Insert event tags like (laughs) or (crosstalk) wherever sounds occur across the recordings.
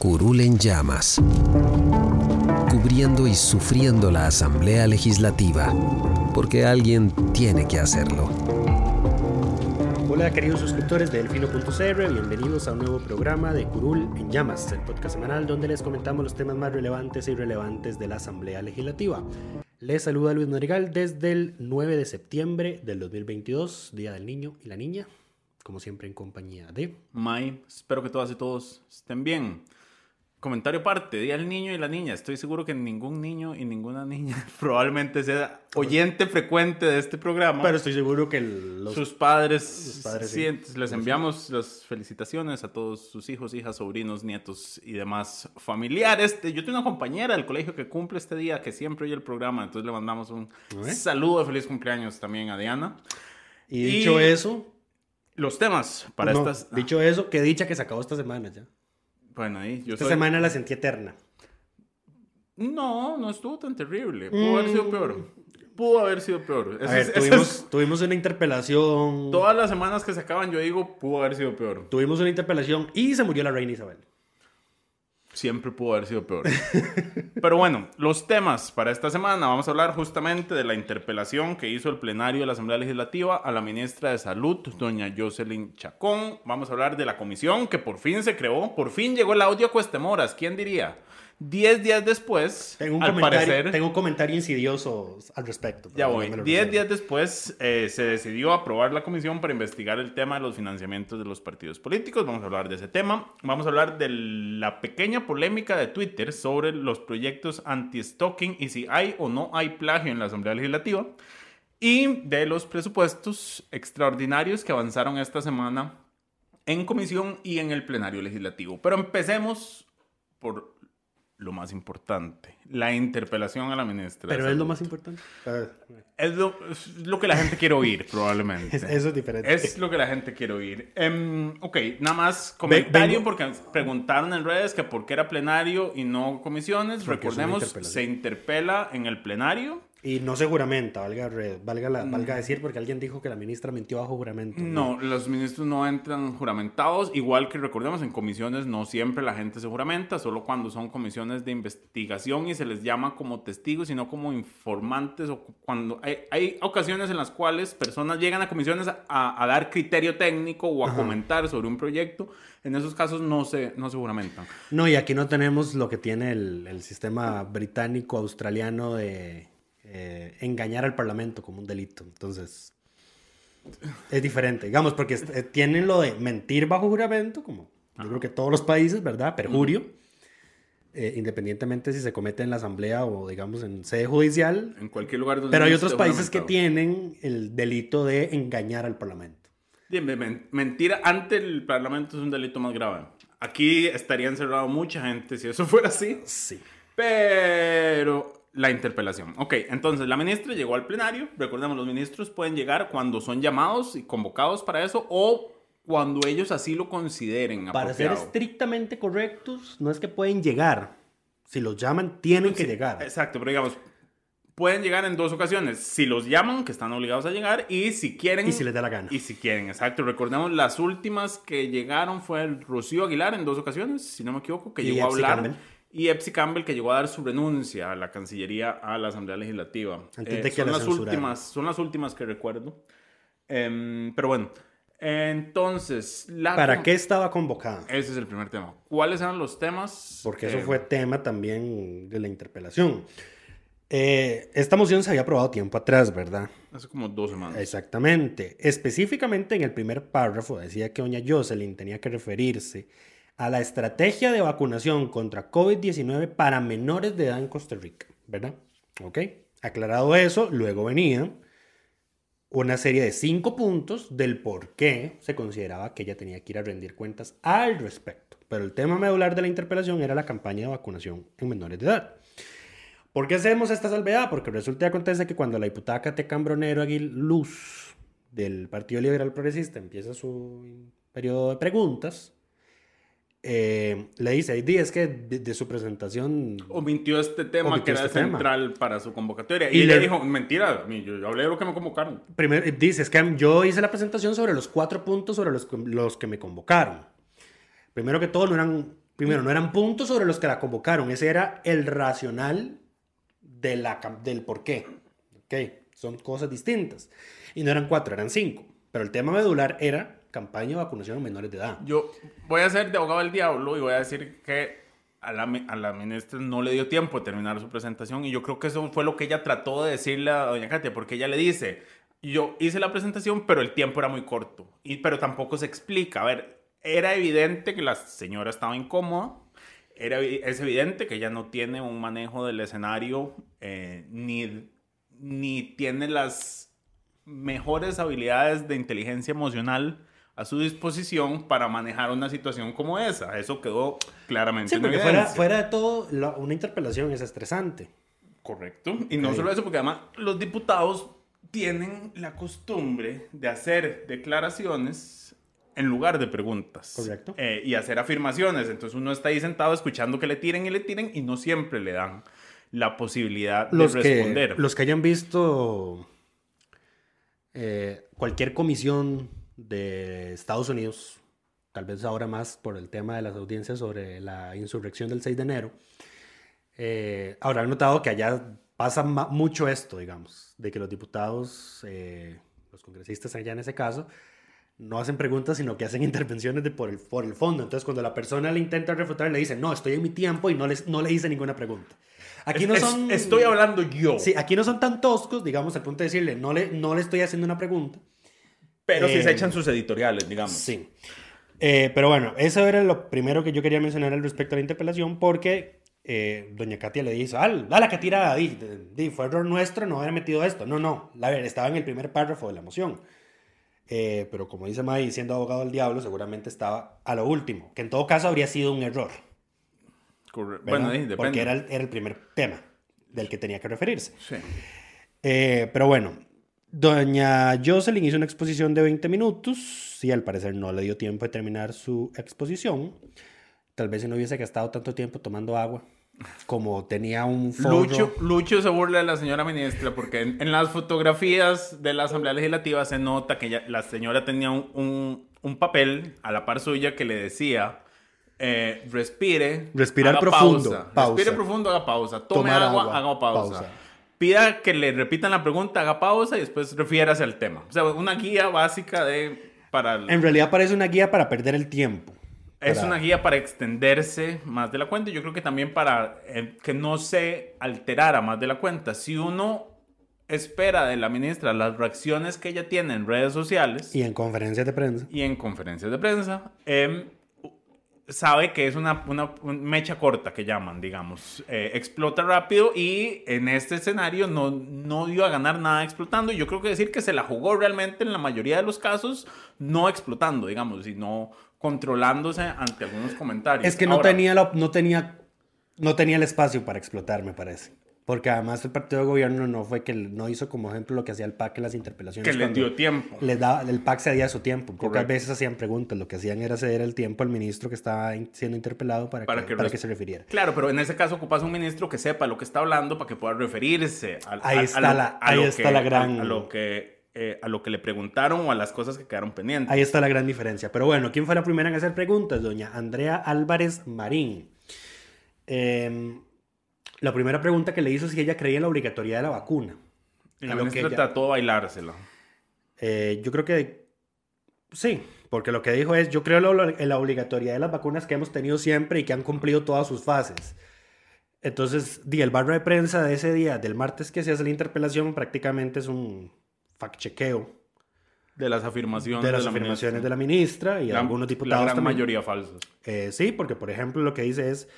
Curul en llamas, cubriendo y sufriendo la Asamblea Legislativa, porque alguien tiene que hacerlo. Hola queridos suscriptores de Delfino.cr, bienvenidos a un nuevo programa de Curul en Llamas, el podcast semanal donde les comentamos los temas más relevantes e irrelevantes de la Asamblea Legislativa. Les saluda Luis Madrigal desde el 9 de septiembre del 2022, Día del Niño y la Niña, como siempre en compañía de... May, espero que todas y todos estén bien. Comentario parte, Día del niño y la niña. Estoy seguro que ningún niño y ninguna niña (laughs) probablemente sea oyente frecuente de este programa. Pero estoy seguro que sus padres, les enviamos las felicitaciones a todos sus hijos, hijas, sobrinos, nietos y demás familiares. Yo tengo una compañera del colegio que cumple este día, que siempre oye el programa, entonces le mandamos un saludo de feliz cumpleaños también a Diana. Y dicho eso... Los temas para estas... Dicho eso, qué dicha que se acabó esta semana ya. Bueno, ahí yo Esta semana la sentí eterna. No, no estuvo tan terrible. Pudo haber sido peor. Mm. Pudo haber sido peor. A ver, tuvimos, tuvimos, una interpelación. Todas las semanas que se acaban, yo digo, pudo haber sido peor. Tuvimos una interpelación y se murió la reina Isabel. Siempre pudo haber sido peor. Pero bueno, los temas para esta semana. Vamos a hablar justamente de la interpelación que hizo el plenario de la Asamblea Legislativa a la ministra de Salud, doña Jocelyn Chacón. Vamos a hablar de la comisión que por fin se creó. Por fin llegó el audio a Cuestemoras. ¿Quién diría? Diez días después, tengo un, al comentario, parecer, tengo un comentario insidioso al respecto. Ya voy. Diez días después eh, se decidió aprobar la comisión para investigar el tema de los financiamientos de los partidos políticos. Vamos a hablar de ese tema. Vamos a hablar de la pequeña polémica de Twitter sobre los proyectos anti-stalking y si hay o no hay plagio en la Asamblea Legislativa. Y de los presupuestos extraordinarios que avanzaron esta semana en comisión y en el plenario legislativo. Pero empecemos por lo más importante, la interpelación a la ministra. Pero es lo más importante. Es lo, lo, que la gente quiere oír, probablemente. (laughs) eso es diferente. Es lo que la gente quiere oír. Um, ok, nada más comentario porque preguntaron en redes que por qué era plenario y no comisiones. Recordemos, se interpela en el plenario y no se juramenta, valga, valga, la, valga decir, porque alguien dijo que la ministra mintió bajo juramento. No, los ministros no entran juramentados, igual que recordemos en comisiones no siempre la gente se juramenta, solo cuando son comisiones de investigación y se les llama como testigos, sino como informantes, o cuando hay, hay ocasiones en las cuales personas llegan a comisiones a, a dar criterio técnico o a comentar sobre un proyecto, en esos casos no se, no se juramentan. No, y aquí no tenemos lo que tiene el, el sistema británico-australiano de eh, engañar al Parlamento como un delito. Entonces, es diferente, digamos, porque eh, tienen lo de mentir bajo juramento, como yo creo que todos los países, ¿verdad? Perjurio. Eh, independientemente si se comete en la asamblea o digamos en sede judicial. En cualquier lugar donde Pero hay otros países que tienen el delito de engañar al parlamento. Mentira ante el parlamento es un delito más grave. Aquí estaría encerrado mucha gente si eso fuera así. Sí. Pero la interpelación. Ok, entonces la ministra llegó al plenario. Recordemos, los ministros pueden llegar cuando son llamados y convocados para eso o cuando ellos así lo consideren. Para ser estrictamente correctos, no es que pueden llegar. Si los llaman, tienen que llegar. Exacto, pero digamos, pueden llegar en dos ocasiones. Si los llaman, que están obligados a llegar, y si quieren. Y si les da la gana. Y si quieren, exacto. Recordemos, las últimas que llegaron fue el Rocío Aguilar en dos ocasiones, si no me equivoco, que llegó a hablar y Epsi Campbell que llegó a dar su renuncia a la Cancillería a la Asamblea Legislativa. Eh, son, las últimas, son las últimas que recuerdo. Em, pero bueno, entonces... La ¿Para qué estaba convocada? Ese es el primer tema. ¿Cuáles eran los temas? Porque eso fue tema también de la interpelación. Eh, esta moción se había aprobado tiempo atrás, ¿verdad? Hace como dos semanas. Exactamente. Específicamente en el primer párrafo decía que doña Jocelyn tenía que referirse a la estrategia de vacunación contra COVID-19 para menores de edad en Costa Rica, ¿verdad? Ok. Aclarado eso, luego venía una serie de cinco puntos del por qué se consideraba que ella tenía que ir a rendir cuentas al respecto. Pero el tema medular de la interpelación era la campaña de vacunación en menores de edad. ¿Por qué hacemos esta salvedad? Porque resulta y acontece que cuando la diputada Cate Cambronero Aguiluz del Partido Liberal Progresista empieza su periodo de preguntas, eh, le dice, di, es que de, su presentación... Omitió este tema omitió que era este tema. central para su convocatoria. Y Y, ella le- dijo, mentira, yo, yo hablé de lo que me convocaron. Primero, dice, es que yo hice la presentación sobre los cuatro puntos sobre los, los que me convocaron. Primero que todo, no eran, primero, no eran puntos sobre los que la convocaron. Ese era el racional de la, del por qué. Ok, son cosas distintas. Y no eran cuatro, eran cinco. Pero el tema medular era campaña de vacunación a menores de edad. Yo voy a ser de abogado del diablo y voy a decir que a la, ministra no le dio tiempo de terminar su presentación y yo creo que eso fue lo que ella trató de decirle a doña Katia, porque ella le dice, yo hice la presentación, pero el tiempo era muy corto, y, pero tampoco se explica. A ver, era evidente que la señora estaba incómoda, era, es evidente que ella no tiene un manejo del escenario, eh, ni, ni tiene las mejores habilidades de inteligencia emocional a su disposición para manejar una situación como esa. Eso quedó claramente Sí, en porque fuera, fuera de todo, la- una interpelación es estresante. Correcto. Y no solo eso, porque además los diputados tienen la costumbre de hacer declaraciones en lugar de preguntas. Correcto. Eh, y hacer afirmaciones. Entonces uno está ahí sentado escuchando que le tiren y le tiren y no siempre le dan la posibilidad los de que, responder. los que hayan visto eh, cualquier comisión de Estados Unidos, tal vez ahora más por el tema de las audiencias sobre la insurrección del 6 de enero, eh, habrán notado que allá pasa mucho esto, digamos, de que los diputados, eh, los congresistas allá en ese caso, no hacen preguntas, sino que hacen (laughs) intervenciones de por, el, por el fondo. Entonces, cuando la persona le intenta refutar, le dice, no, estoy en mi tiempo y no, les, no le hice ninguna pregunta. Aquí no Es- son... estoy hablando yo. Sí, aquí no son tan toscos, digamos, al punto de decirle, no le, no le estoy haciendo una pregunta. Pero si Eh, se echan sus editoriales, digamos. Sí. Eh, pero bueno, eso era lo primero que yo quería mencionar al respecto a la interpelación, porque eh, doña Katia le dice, al, dale que tirada, di, di, fue error nuestro no haber metido esto. No, no, la ver, estaba en el primer párrafo de la moción. Eh, pero como dice May, siendo abogado del diablo, seguramente estaba a lo último, que en todo caso habría sido un error. Bueno, sí, depende. Porque era el, era el primer tema del que tenía que referirse. Sí. Eh, pero bueno, doña Jocelyn hizo una exposición de 20 minutos y al parecer no le dio tiempo de terminar su exposición. Tal vez si no hubiese gastado tanto tiempo tomando agua, como tenía un forro. Lucho, Lucho se burla de la señora ministra porque en, en las fotografías de la Asamblea Legislativa se nota que ella- la señora tenía un, un- un papel a la par suya que le decía eh, respire, Respirar haga profundo, pausa. pausa. respire profundo, haga pausa, tome Tomar agua, agua, haga pausa. pausa. Pida que le repitan la pregunta, haga pausa y después refiérase al tema. O sea, una guía básica de para el- En realidad parece una guía para perder el tiempo. es Para- una guía para extenderse más de la cuenta yo creo que también para eh, que no se alterara más de la cuenta. Si uno espera de la ministra las reacciones que ella tiene en redes sociales Y en conferencias de prensa. y en conferencias de prensa, em, sabe que es una, una- un mecha corta que llaman, digamos. Eh, explota rápido y en este escenario no, no dio a ganar nada explotando. Y yo creo que decir que se la jugó realmente en la mayoría de los casos, no explotando, digamos, sino controlándose ante algunos comentarios. Es que no Ahora, tenía, la- no, tenía, no tenía el espacio para explotar, me parece. Porque además el partido de gobierno no fue que no hizo como ejemplo lo que hacía el PAC en las interpelaciones. Que le cuando dio tiempo. les daba- el PAC cedía su tiempo. Pocas Correcto. veces hacían preguntas. Lo que hacían era ceder el tiempo al ministro que estaba siendo interpelado para, Para que, que para que se refiriera. Claro, pero en ese caso ocupas un ministro que sepa lo que está hablando para que pueda referirse Ahí a, a está lo, la- ahí está que, la gran- a, lo que eh, a lo que le preguntaron o a las cosas que quedaron pendientes. Ahí está la gran diferencia. Pero bueno, ¿quién fue la primera en hacer preguntas? Doña Andrea Álvarez Marín. Em, la primera pregunta que le hizo es si ella creía en la obligatoriedad de la vacuna. Y la ministra ella- trató de bailársela. Eh, yo creo que sí, porque lo que dijo es, yo creo en la- la obligatoriedad de las vacunas que hemos tenido siempre y que han cumplido todas sus fases. Entonces, di, el barro de prensa de ese día, del martes que se hace la interpelación, prácticamente es un fact-chequeo De las afirmaciones de las la afirmaciones ministra. de la ministra y La- algunos La diputados gran también. mayoría falsas. Eh, sí, porque por ejemplo lo que dice es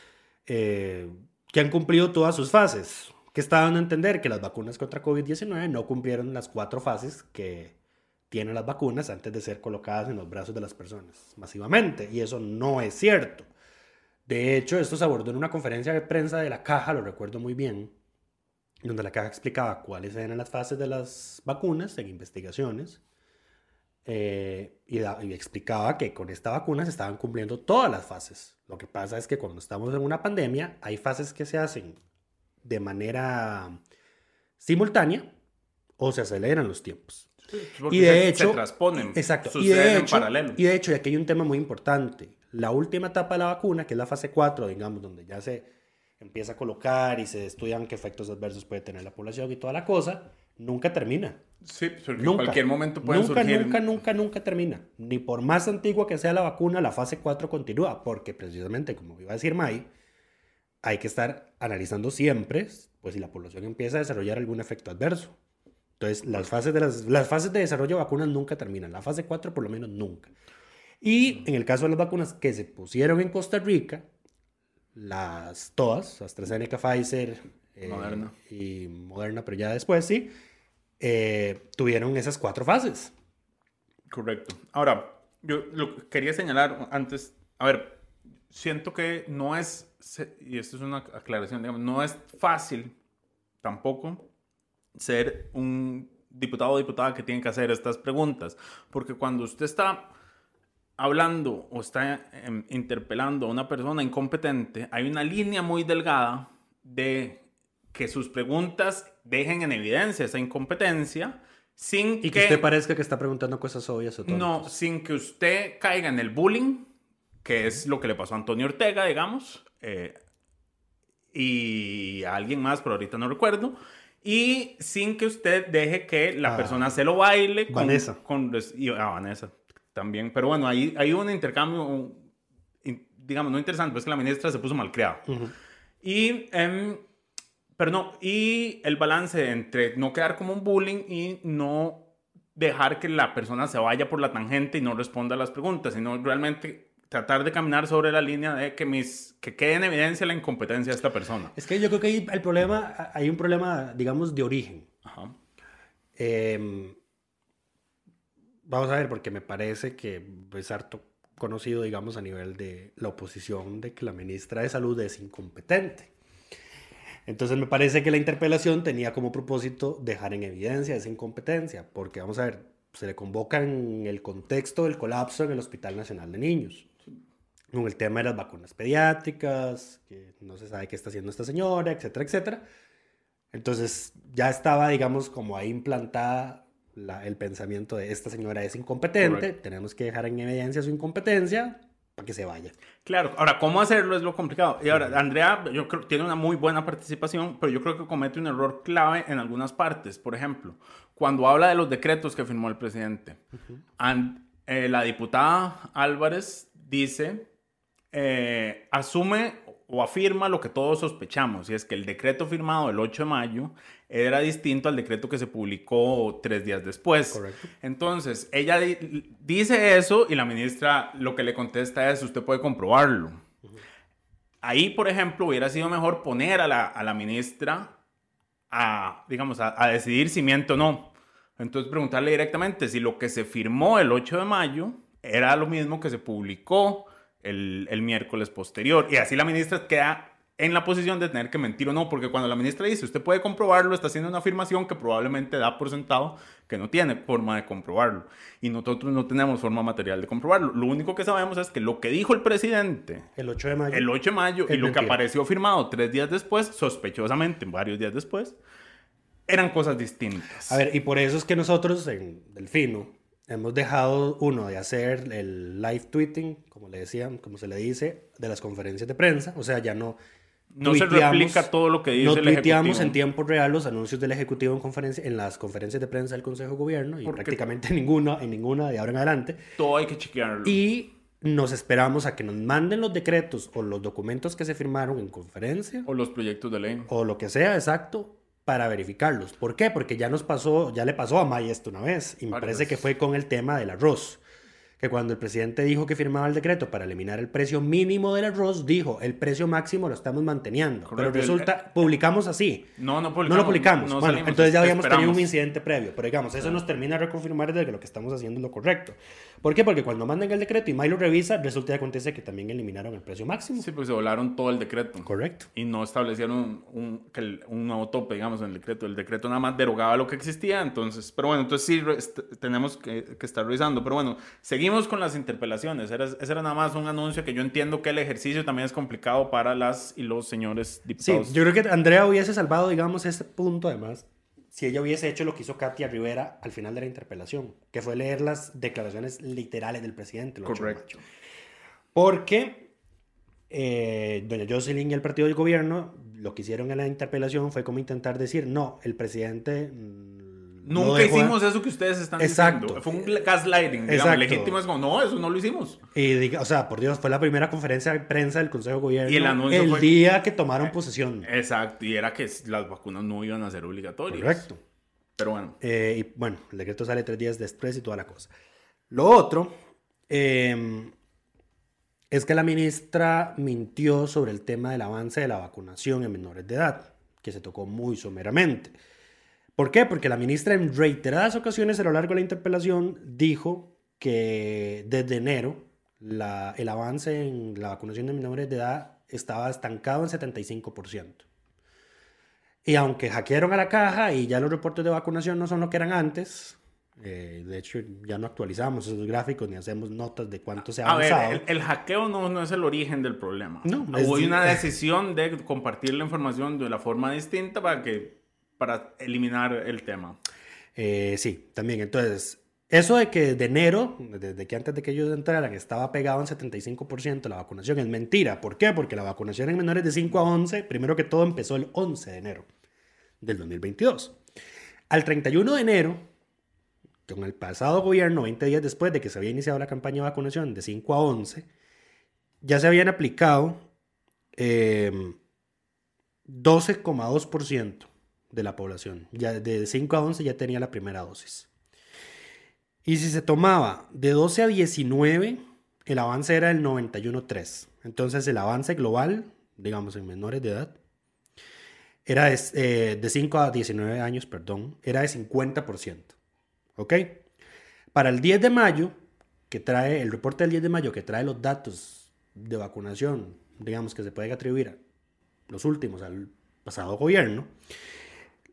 eh, que han cumplido todas sus fases. Que está dando a entender que las vacunas contra COVID-19 no cumplieron las cuatro fases que tienen las vacunas antes de ser colocadas en los brazos de las personas masivamente. Y eso no es cierto. De hecho, esto se abordó en una conferencia de prensa de la caja, lo recuerdo muy bien, donde la caja explicaba cuáles eran las fases de las vacunas en investigaciones. Eh, y, da- y explicaba que con esta vacuna se estaban cumpliendo todas las fases. Lo que pasa es que cuando estamos en una pandemia hay fases que se hacen de manera simultánea o se aceleran los tiempos. Porque Y de se, hecho, se transponen. Exacto. Y Suceden de, en hecho, paralelo. y de hecho, y aquí hay un tema muy importante. La última etapa de la vacuna, que es la fase 4, digamos, donde ya se empieza a colocar y se estudian qué efectos adversos puede tener la población y toda la cosa, nunca termina. Sí, porque en Nunca. cualquier momento pueden nunca, surgir. nunca, nunca, nunca termina. Ni por más antigua que sea la vacuna, la fase 4 continúa, porque precisamente, como iba a decir May, hay que estar analizando siempre, pues si la población empieza a desarrollar algún efecto adverso. Entonces, las fases de, las, las fases de desarrollo de vacunas nunca terminan. La fase 4 por lo menos nunca. Y en el caso de las vacunas que se pusieron en Costa Rica, las todas, AstraZeneca, Pfizer eh, Moderna. y Moderna, pero ya después sí, eh, tuvieron esas cuatro fases. Correcto. Ahora, yo lo quería señalar antes, a ver, siento que no es, y esto es una aclaración, no es fácil tampoco ser un diputado o diputada que tiene que hacer estas preguntas, porque cuando usted está hablando o está em, interpelando a una persona incompetente, hay una línea muy delgada de que sus preguntas dejen en evidencia esa incompetencia sin Y que usted parezca que está preguntando cosas obvias o no, sin que usted caiga en el bullying, que es lo que le pasó a Antonio Ortega, digamos, eh, y a alguien más, pero ahorita no recuerdo, y sin que usted deje que la Ah, persona se lo baile con, Vanessa. con y a Vanessa también. Pero bueno, ahí hay un intercambio, un- digamos, no interesante, pues que la ministra se puso malcriada. Y, em, pero no, y el balance entre no quedar como un bullying y no dejar que la persona se vaya por la tangente y no responda a las preguntas, sino realmente tratar de caminar sobre la línea de que, mis, que quede en evidencia la incompetencia de esta persona. Es que yo creo que hay el problema, hay un problema, digamos, de origen. Ajá. Eh, vamos a ver, porque me parece que es harto conocido, digamos, a nivel de la oposición, de que la ministra de Salud es incompetente. Entonces me parece que la interpelación tenía como propósito dejar en evidencia esa incompetencia, porque vamos a ver, se le convoca en el contexto del colapso en el Hospital Nacional de Niños, con el tema de las vacunas pediátricas, que no se sabe qué está haciendo esta señora, etcétera, etcétera. Entonces ya estaba, digamos, como ahí implantada la- el pensamiento de esta señora es incompetente, Correcto. tenemos que dejar en evidencia su incompetencia para que se vaya. Claro, ahora, ¿cómo hacerlo es lo complicado? Y ahora, Andrea, yo creo tiene una muy buena participación, pero yo creo que comete un error clave en algunas partes. Por ejemplo, cuando habla de los decretos que firmó el presidente, and- eh, la diputada Álvarez dice, eh, asume o afirma lo que todos sospechamos, y es que el decreto firmado el 8 de mayo era distinto al decreto que se publicó tres días después. Correcto. Entonces, ella di- dice eso y la ministra lo que le contesta es, usted puede comprobarlo. Ahí, por ejemplo, hubiera sido mejor poner a la, a la ministra a, digamos, a, a decidir si miente o no. Entonces, preguntarle directamente si lo que se firmó el 8 de mayo era lo mismo que se publicó el, el miércoles posterior. Y así la ministra queda en la posición de tener que mentir o no, porque cuando la ministra dice, usted puede comprobarlo, está haciendo una afirmación que probablemente da por sentado que no tiene forma de comprobarlo. Y nosotros no tenemos forma material de comprobarlo. Lo único que sabemos es que lo que dijo el presidente El 8 de mayo. el 8 de mayo y lo que apareció firmado tres días después, sospechosamente, varios días después, eran cosas distintas. A ver, y por eso es que nosotros en Delfino hemos dejado, uno, de hacer el live tweeting, como le decían, como se le dice, de las conferencias de prensa. O sea, ya no. No se replica todo lo que dice No el Ejecutivo. en tiempo real los anuncios del Ejecutivo en, conferencia, en las conferencias de prensa del Consejo de Gobierno y Porque- prácticamente ninguna, en ninguna de ahora en adelante. Todo hay que chequearlo. Y nos esperamos a que nos manden los decretos o los documentos que se firmaron en conferencia O los proyectos de ley. o lo que sea, exacto, para verificarlos. ¿Por qué? Porque ya nos pasó, ya le pasó a May esto una vez, y me parece que fue con el tema del arroz. Que cuando el presidente dijo que firmaba el decreto para eliminar el precio mínimo del arroz, dijo, el precio máximo lo estamos manteniendo. Correcto. Pero resulta, publicamos así. No, no publicamos. No lo publicamos. no bueno, salimos, entonces ya habíamos tenido un incidente previo. Pero digamos, eso nos termina de reconfirmar de que lo que estamos haciendo es lo correcto. ¿Por qué? Porque cuando mandan el decreto y May lo revisa, resulta y acontece que también eliminaron el precio máximo. Sí, porque se volaron todo el decreto. Correcto. Y no establecieron un, un, un nuevo tope, digamos, en el decreto. El decreto nada más derogaba lo que existía. Entonces, pero bueno, entonces sí tenemos que, que estar revisando. Pero bueno, seguimos con las interpelaciones. Era, ese era nada más un anuncio que yo entiendo que el ejercicio también es complicado para las y los señores Sí, diputados. yo creo que Andrea hubiese salvado, digamos, ese punto además, si ella hubiese hecho lo que hizo Katia Rivera al final de la interpelación, que fue leer las declaraciones literales del presidente. Correcto. Porque eh, doña Jocelyn y el partido del gobierno lo que hicieron en la interpelación fue como intentar decir, no, el presidente... no Nunca a- hicimos eso que ustedes están Exacto. diciendo. Fue un gaslighting, digamos. Legítimo es como, no, eso no lo hicimos. Y o sea, por Dios, fue la primera conferencia de prensa del Consejo de Gobierno Y el anuncio fue- día que tomaron posesión. Exacto, y era que las vacunas no iban a ser obligatorias. Correcto. Pero bueno, Eh, y bueno, el decreto sale tres días después y toda la cosa. Lo otro eh, es que la ministra mintió sobre el tema del avance de la vacunación en menores de edad, que se tocó muy someramente. ¿Por qué? Porque la ministra en reiteradas ocasiones a lo largo de la interpelación dijo que desde enero la- el avance en la vacunación de menores de edad estaba estancado en 75%. Y aunque hackearon a la caja y ya los reportes de vacunación no son lo que eran antes, eh, de hecho ya no actualizamos esos gráficos ni hacemos notas de cuánto se ha a ver, avanzado. el, el hackeo no, no es el origen del problema. No, Hubo una decisión de compartir la información de la forma distinta para, que, para eliminar el tema. Eh, sí, también. Entonces, eso de que de enero, desde que antes de que ellos entraran, estaba pegado en 75% la vacunación, es mentira. ¿Por qué? Porque la vacunación en menores de 5 a 11, primero que todo, empezó el 11 de enero del 2022. Al 31 de enero, con el pasado gobierno, 20 días después de que se había iniciado la campaña de vacunación de 5 a 11, ya se habían aplicado eh, 12,2% de la población. Ya de 5 a 11 ya tenía la primera dosis. Y si se tomaba de 12 a 19, el avance era el 91,3. Entonces el avance global, digamos en menores de edad, era de, eh, de 5 a 19 años, perdón, era de 50%. ¿Ok? Para el 10 de mayo, que trae el reporte del 10 de mayo, que trae los datos de vacunación, digamos que se pueden atribuir a los últimos al pasado gobierno,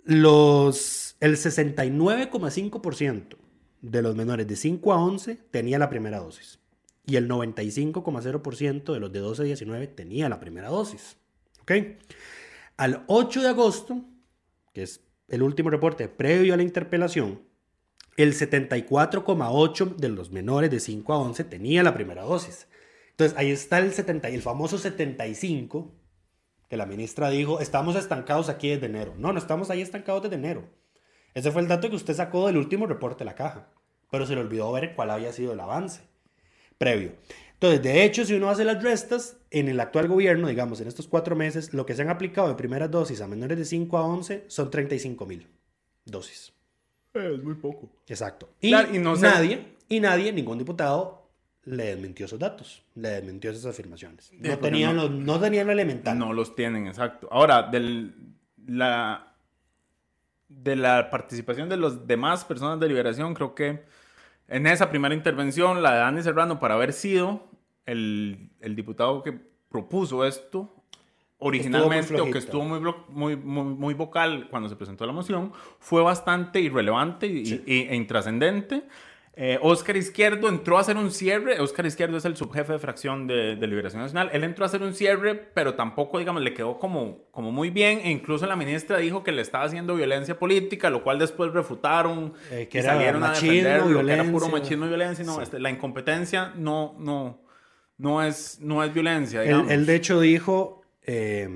los, el 69,5% de los menores de 5 a 11 tenía la primera dosis y el 95,0% de los de 12 a 19 tenía la primera dosis. ¿Ok? Al 8 de agosto, que es el último reporte previo a la interpelación, el 74,8 de los menores de 5 a 11 tenía la primera dosis. Entonces ahí está el, 70, el famoso 75 que la ministra dijo, estamos estancados aquí desde enero. No, no estamos ahí estancados desde enero. Ese fue el dato que usted sacó del último reporte de la caja, pero se le olvidó ver cuál había sido el avance previo. Entonces, de hecho, si uno hace las restas, en el actual gobierno, digamos, en estos cuatro meses, lo que se han aplicado de primeras dosis a menores de 5 a 11 son 35 mil dosis. Es muy poco. Exacto. Y, Claro, y no sé- nadie, y nadie, ningún diputado le desmintió esos datos, le desmintió esas afirmaciones. No, tenían, no- Lo, no tenían lo elemental. No los tienen, exacto. Ahora, del, la, de la participación de las demás personas de liberación, creo que en esa primera intervención, la de Dani Serrano, para haber sido el, el diputado que propuso esto originalmente o que estuvo muy, muy, muy, muy vocal cuando se presentó la moción, fue bastante irrelevante y, y- e intrascendente. Eh, Oscar Izquierdo entró a hacer un cierre. Oscar Izquierdo es el subjefe de fracción de, de Liberación Nacional. Él entró a hacer un cierre, pero tampoco, digamos, le quedó como, como muy bien. E incluso la ministra dijo que le estaba haciendo violencia política, lo cual después refutaron. Eh, que y era salieron a machismo, defenderlo, que era puro machismo y violencia. No, Sí. este, la incompetencia no, no, no, es, no es violencia, Él, de hecho dijo eh,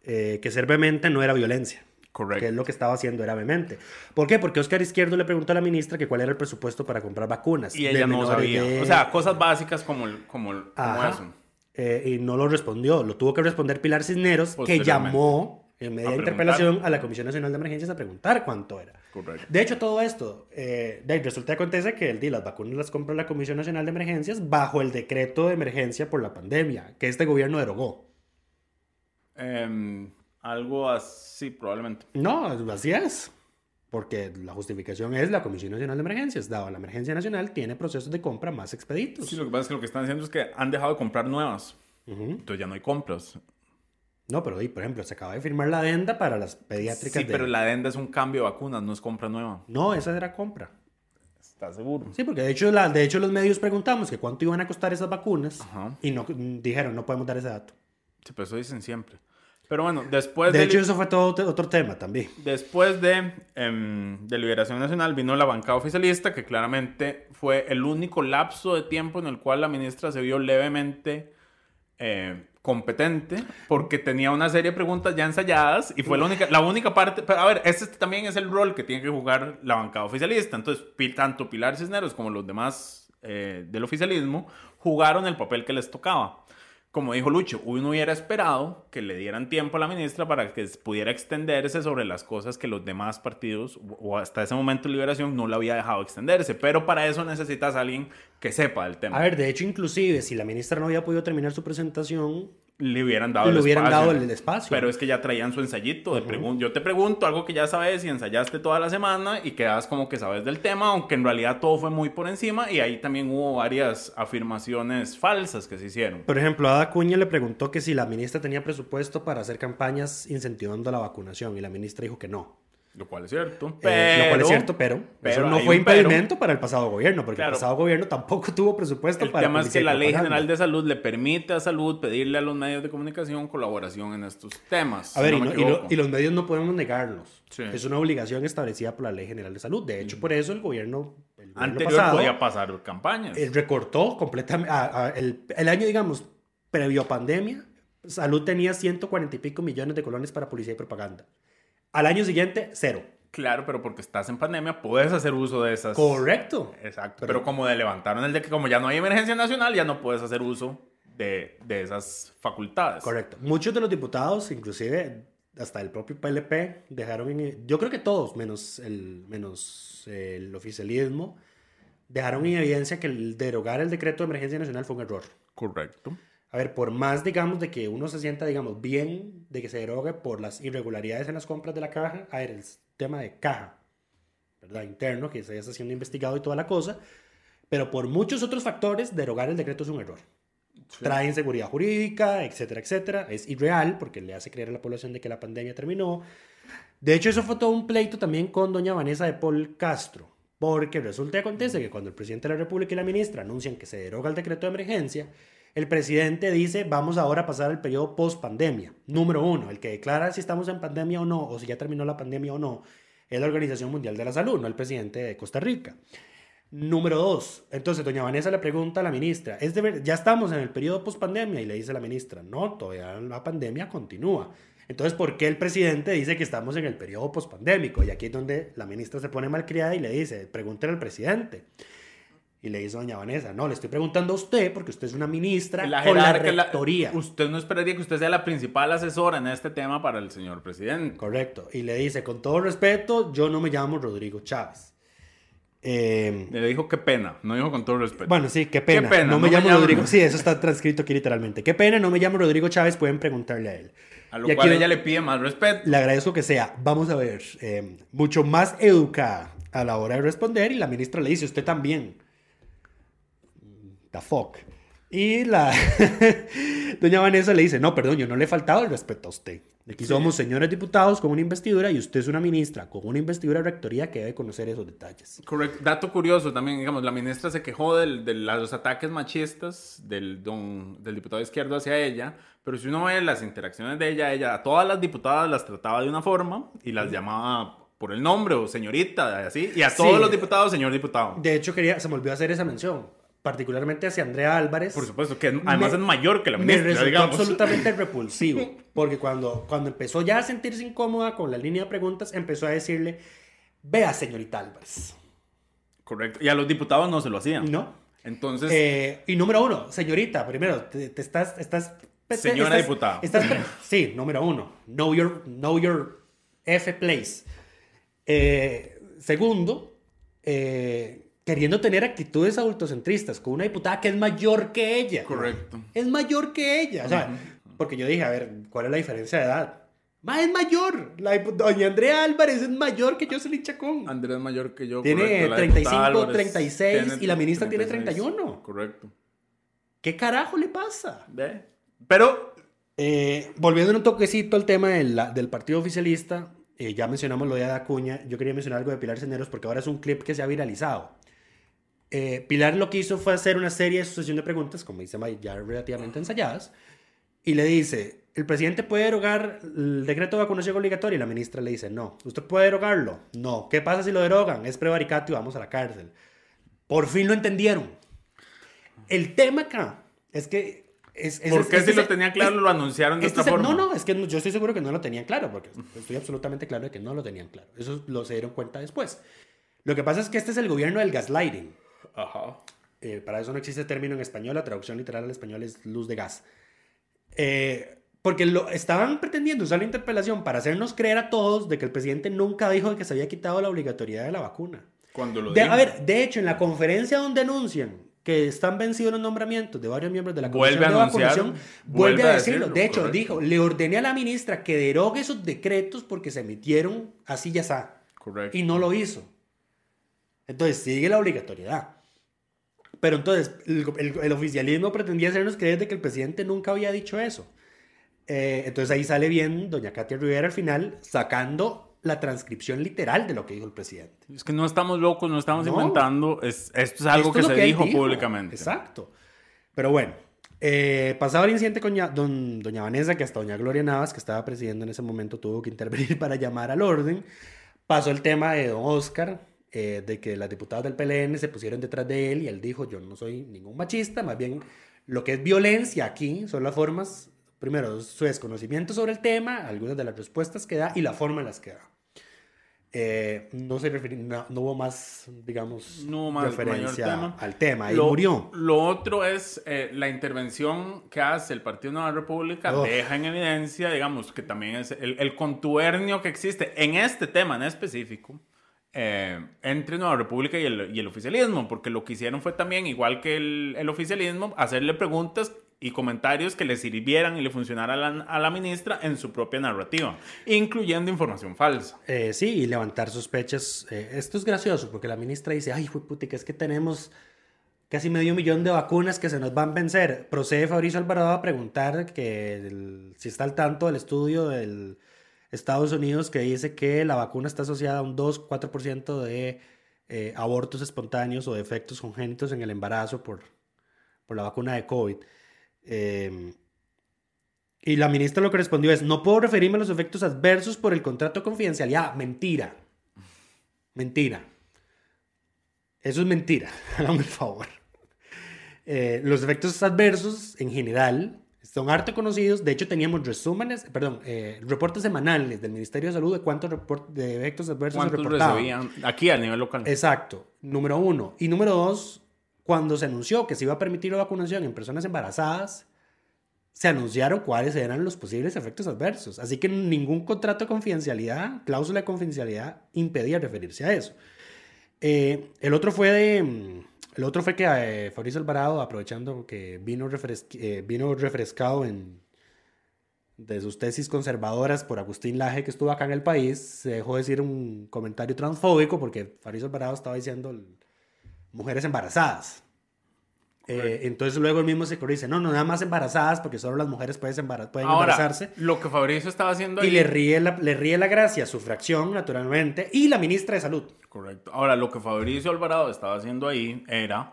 que ser vehemente no era violencia. Correcto. Que es lo que estaba haciendo gravemente. ¿Por qué? Porque Oscar Izquierdo le preguntó a la ministra que cuál era el presupuesto para comprar vacunas. Y ella no sabía. de- O sea, cosas básicas como, el- como, el- como Ajá. eso. Eh, y no lo respondió. Lo tuvo que responder Pilar Cisneros, que llamó en media A interpelación a la Comisión Nacional de Emergencias a preguntar cuánto era. Correcto. De hecho, todo esto, eh, de resulta que acontece que el día las vacunas las compra la Comisión Nacional de Emergencias bajo el decreto de emergencia por la pandemia, que este gobierno derogó. Em, algo así, probablemente. No, así es. Porque la justificación es la Comisión Nacional de Emergencias. Dado la emergencia nacional, tiene procesos de compra más expeditos. Sí, lo que pasa es que lo que están haciendo es que han dejado de comprar nuevas. Ujú. Entonces ya no hay compras. No, pero por ejemplo, se acaba de firmar la adenda para las pediátricas. Sí, de- pero la adenda es un cambio de vacunas, no es compra nueva. No, esa era compra. ¿Estás seguro? Sí, porque de hecho, la, de hecho los medios preguntamos que cuánto iban a costar esas vacunas Ajá. y no dijeron, no podemos dar ese dato. Sí, pero eso dicen siempre. Pero bueno, después De de, hecho, eso fue todo otro tema también. después de, em, de Liberación Nacional vino la bancada oficialista, que claramente fue el único lapso de tiempo en el cual la ministra se vio levemente eh, competente, porque tenía una serie de preguntas ya ensayadas y fue la única, la única parte. Pero a ver, este también es el rol que tiene que jugar la bancada oficialista. Entonces, tanto Pilar Cisneros como los demás eh, del oficialismo jugaron el papel que les tocaba. Como dijo Lucho, uno hubiera esperado que le dieran tiempo a la ministra para que pudiera extenderse sobre las cosas que los demás partidos, o hasta ese momento de liberación, no le había dejado extenderse. Pero para eso necesitas a alguien que sepa del tema. A ver, de hecho, inclusive, si la ministra no había podido terminar su presentación, le hubieran dado le el hubieran espacio. dado el espacio. Pero es que ya traían su ensayito. de Yo te pregunto algo que ya sabes y ensayaste toda la semana y quedas como que sabes del tema, aunque en realidad todo fue muy por encima y ahí también hubo varias afirmaciones falsas que se hicieron. Por ejemplo, Ada Cuña le preguntó que si la ministra tenía presupuesto para hacer campañas incentivando la vacunación y la ministra dijo que no. Lo cual es cierto. Eh, Pero, lo cual es cierto, pero, pero eso no fue pero. impedimento para el pasado gobierno, porque Claro. el pasado gobierno tampoco tuvo presupuesto El para tema es policía que la Ley. General de Salud le permite a Salud pedirle a los medios de comunicación colaboración en estos temas. A ver, si y, me no- y lo- equivoco. y los medios no podemos negarlos. Sí. Es una obligación establecida por la Ley General de Salud. De hecho, por eso el gobierno, el gobierno Anterior pasado, podía pasar campañas. eh, recortó completamente. a- a- el, el año, digamos, previo a pandemia, Salud tenía 140 y pico millones de colones para publicidad y propaganda. Al año siguiente, cero. Claro, pero porque estás en pandemia puedes hacer uso de esas. Correcto. Exacto. Pero- Pero, como de levantaron el de que como ya no hay emergencia nacional, ya no puedes hacer uso de, de esas facultades. Correcto. Muchos de los diputados, inclusive hasta el propio PLP, dejaron en, yo creo que todos, menos el, menos el oficialismo, dejaron en evidencia que el derogar el decreto de emergencia nacional fue un error. Correcto. A ver, por más, digamos, de que uno se sienta, digamos, bien de que se derogue por las irregularidades en las compras de la caja, a ver, el tema de caja, ¿verdad? Interno, que se está siendo investigado y toda la cosa, pero por muchos otros factores, derogar el decreto es un error. Trae inseguridad jurídica, etcétera, etcétera. Es irreal porque le hace creer a la población de que la pandemia terminó. De hecho, eso fue todo un pleito también con doña Vanessa de Paul Castro. Porque resulta y acontece que cuando el presidente de la República y la ministra anuncian que se deroga el decreto de emergencia, el presidente dice, vamos ahora a pasar al periodo post-pandemia. Número uno, el que declara si estamos en pandemia o no, o si ya terminó la pandemia o no, es la Organización Mundial de la Salud, no el presidente de Costa Rica. Número dos, entonces doña Vanessa le pregunta a la ministra, ¿es de ver- ya estamos en el periodo post-pandemia? Y le dice la ministra, no, todavía la pandemia continúa. Entonces, ¿por qué el presidente dice que estamos en el periodo post-pandémico? Y aquí es donde la ministra se pone malcriada y le dice, pregúntele al presidente. Y le dice doña Vanessa, no, le estoy preguntando a usted porque usted es una ministra La con la jerarca, la- rectoría. usted no esperaría que usted sea la principal asesora en este tema para el señor presidente. Correcto. Y le dice, con todo respeto, yo no me llamo Rodrigo Chávez. Eh, Le dijo qué pena, no dijo con todo respeto. Bueno, sí, qué pena. Qué pena, no me no me llamo llamo- Rodrigo. Sí, eso está transcrito aquí literalmente. Qué pena, no me llamo Rodrigo Chávez, pueden preguntarle a él. a lo y aquí cual no- ella le pide más respeto. Le agradezco que sea, vamos a ver, eh, mucho más educada a la hora de responder y la ministra le dice, usted también. The fuck. Y la (laughs) doña Vanessa le dice, no, perdón, yo no le he faltado el respeto a usted. Aquí somos señores diputados con una investidura y usted es una ministra con una investidura de rectoría que debe conocer esos detalles. Correcto. Dato curioso también, digamos, la ministra se quejó del- de los ataques machistas del, don, del diputado izquierdo hacia ella, pero si uno ve las interacciones de ella, ella a todas las diputadas las trataba de una forma y las llamaba por el nombre o señorita, así, y a todos Sí. los diputados, señor diputado. De hecho, quería, se me olvidó hacer esa mención. Particularmente hacia Andrea Álvarez. Por supuesto, que además me- es mayor que la me ministra, resultó digamos. absolutamente (laughs) repulsivo. Porque cuando, cuando empezó ya a sentirse incómoda con la línea de preguntas, empezó a decirle, vea, señorita Álvarez. Correcto. Y a los diputados no se lo hacían. ¿No? Entonces, Eh, y número uno, señorita, primero, te, te estás, estás... te- Señora estás- diputada. estás- (laughs) sí, número uno, know your, know your F place. Eh, segundo, eh, queriendo tener actitudes adultocentristas con una diputada que es mayor que ella. Correcto. Es mayor que ella. O sea, porque yo dije, a ver, ¿cuál es la diferencia de edad? Ma, es mayor. La doña Andrea Álvarez es mayor que Jocelyn Chacón. Andrés mayor que yo. Tiene correcto, la 35, diputada Álvarez 36, tiene y la ministra tiene 36. 31. Correcto. ¿Qué carajo le pasa? Ve. Pero, Eh, volviendo un toquecito al tema del, del partido oficialista, eh, ya mencionamos lo de Ada Cuña, yo quería mencionar algo de Pilar Cisneros porque ahora es un clip que se ha viralizado. Eh, Pilar lo que hizo fue hacer una serie de sucesión de preguntas, como dice May, ya relativamente ensayadas, y le dice, ¿el presidente puede derogar el decreto de vacunación obligatoria? Y la ministra le dice, no. ¿Usted puede derogarlo? No. ¿Qué pasa si lo derogan? Es prevaricato y vamos a la cárcel. Por fin lo entendieron. El tema acá es que... Es, es- ¿por es- qué este si lo es- tenía claro es- lo anunciaron de otra es forma? no, no, es que yo estoy seguro que no lo tenían claro, porque estoy absolutamente claro de que no lo tenían claro. Eso lo se dieron cuenta después. Lo que pasa es que este es el gobierno del gaslighting. Ajá. Eh, para eso no existe término en español, la traducción literal al español es luz de gas. Eh, porque lo, estaban pretendiendo usar la interpelación para hacernos creer a todos de que el presidente nunca dijo que se había quitado la obligatoriedad de la vacuna. Cuando lo De- dijo. a ver, de hecho, en la conferencia donde anuncian que están vencidos los nombramientos de varios miembros de la Vuelve Comisión a de anunciar, Vacunación, vuelve vuelve a a decirlo. decirlo, De hecho, correcto. dijo, le ordené a la ministra que derogue esos decretos porque se emitieron así ya está. Correcto. Y no lo hizo. Entonces, sigue la obligatoriedad. Pero entonces, el, el- el oficialismo pretendía hacernos creer de que el presidente nunca había dicho eso. Eh, entonces ahí sale bien doña Katia Rivera al final sacando la transcripción literal de lo que dijo el presidente. Es que no estamos locos, no estamos No. inventando. Es, esto es algo Esto que es se dijo dijo. públicamente. Exacto. Pero bueno, eh, pasado el incidente con ya- don- doña Vanessa, que hasta doña Gloria Navas, que estaba presidiendo en ese momento, tuvo que intervenir (laughs) para llamar al orden, pasó el tema de don Oscar, eh, de que las diputadas del PLN se pusieron detrás de él y él dijo, yo no soy ningún machista, más bien lo que es violencia aquí son las formas, primero, su desconocimiento sobre el tema, algunas de las respuestas que da y la forma en las que da. Eh, no, se refiri- no, no hubo más, digamos, No hubo más- referencia tema. al tema. Lo, murió. Lo otro es eh, la intervención que hace el Partido Nueva República, Uf. deja en evidencia, digamos, que también es el, el contubernio que existe en este tema en específico eh, entre Nueva República y el, oficialismo, porque lo que hicieron fue también, igual que el, oficialismo, hacerle preguntas y comentarios que le sirvieran y le funcionaran a la, ministra en su propia narrativa, incluyendo información falsa. Eh, sí, y levantar sospechas. Eh, esto es gracioso porque la ministra dice, ay, fue putica, es que tenemos casi medio millón de vacunas que se nos van a vencer. Procede Fabricio Alvarado a preguntar que si está al tanto del estudio del Estados Unidos que dice que la vacuna está asociada a un 2-4% de eh, abortos espontáneos o de efectos congénitos en el embarazo por, por la vacuna de COVID. Eh, y la ministra lo que respondió es, no puedo referirme a los efectos adversos por el contrato de confidencialidad. Mentira. Mentira. Eso es mentira. (laughs) Hágame el favor. Eh, los efectos adversos en general son harto conocidos. De hecho, teníamos resúmenes, perdón, eh, reportes semanales del Ministerio de Salud de cuántos de efectos adversos se ¿Cuántos reportaban. recibían aquí a nivel local? Exacto, número uno. Y número dos, cuando se anunció que se iba a permitir la vacunación en personas embarazadas, se anunciaron cuáles eran los posibles efectos adversos. Así que ningún contrato de confidencialidad, cláusula de confidencialidad, impedía referirse a eso. Eh, el otro fue de... El otro fue que eh, Fabricio Alvarado, aprovechando que vino, refres- eh, vino refrescado en, de sus tesis conservadoras por Agustín Laje, que estuvo acá en el país, se dejó decir un comentario transfóbico porque Fabricio Alvarado estaba diciendo mujeres embarazadas. Eh, entonces luego el mismo se corrice, no, no, nada más embarazadas porque solo las mujeres pueden, embara- pueden Ahora, embarazarse. lo que Fabricio estaba haciendo ahí... Y le ríe, la, le ríe la gracia a su fracción, naturalmente, y la ministra de Salud. Correcto. Ahora, lo que Fabricio Alvarado estaba haciendo ahí era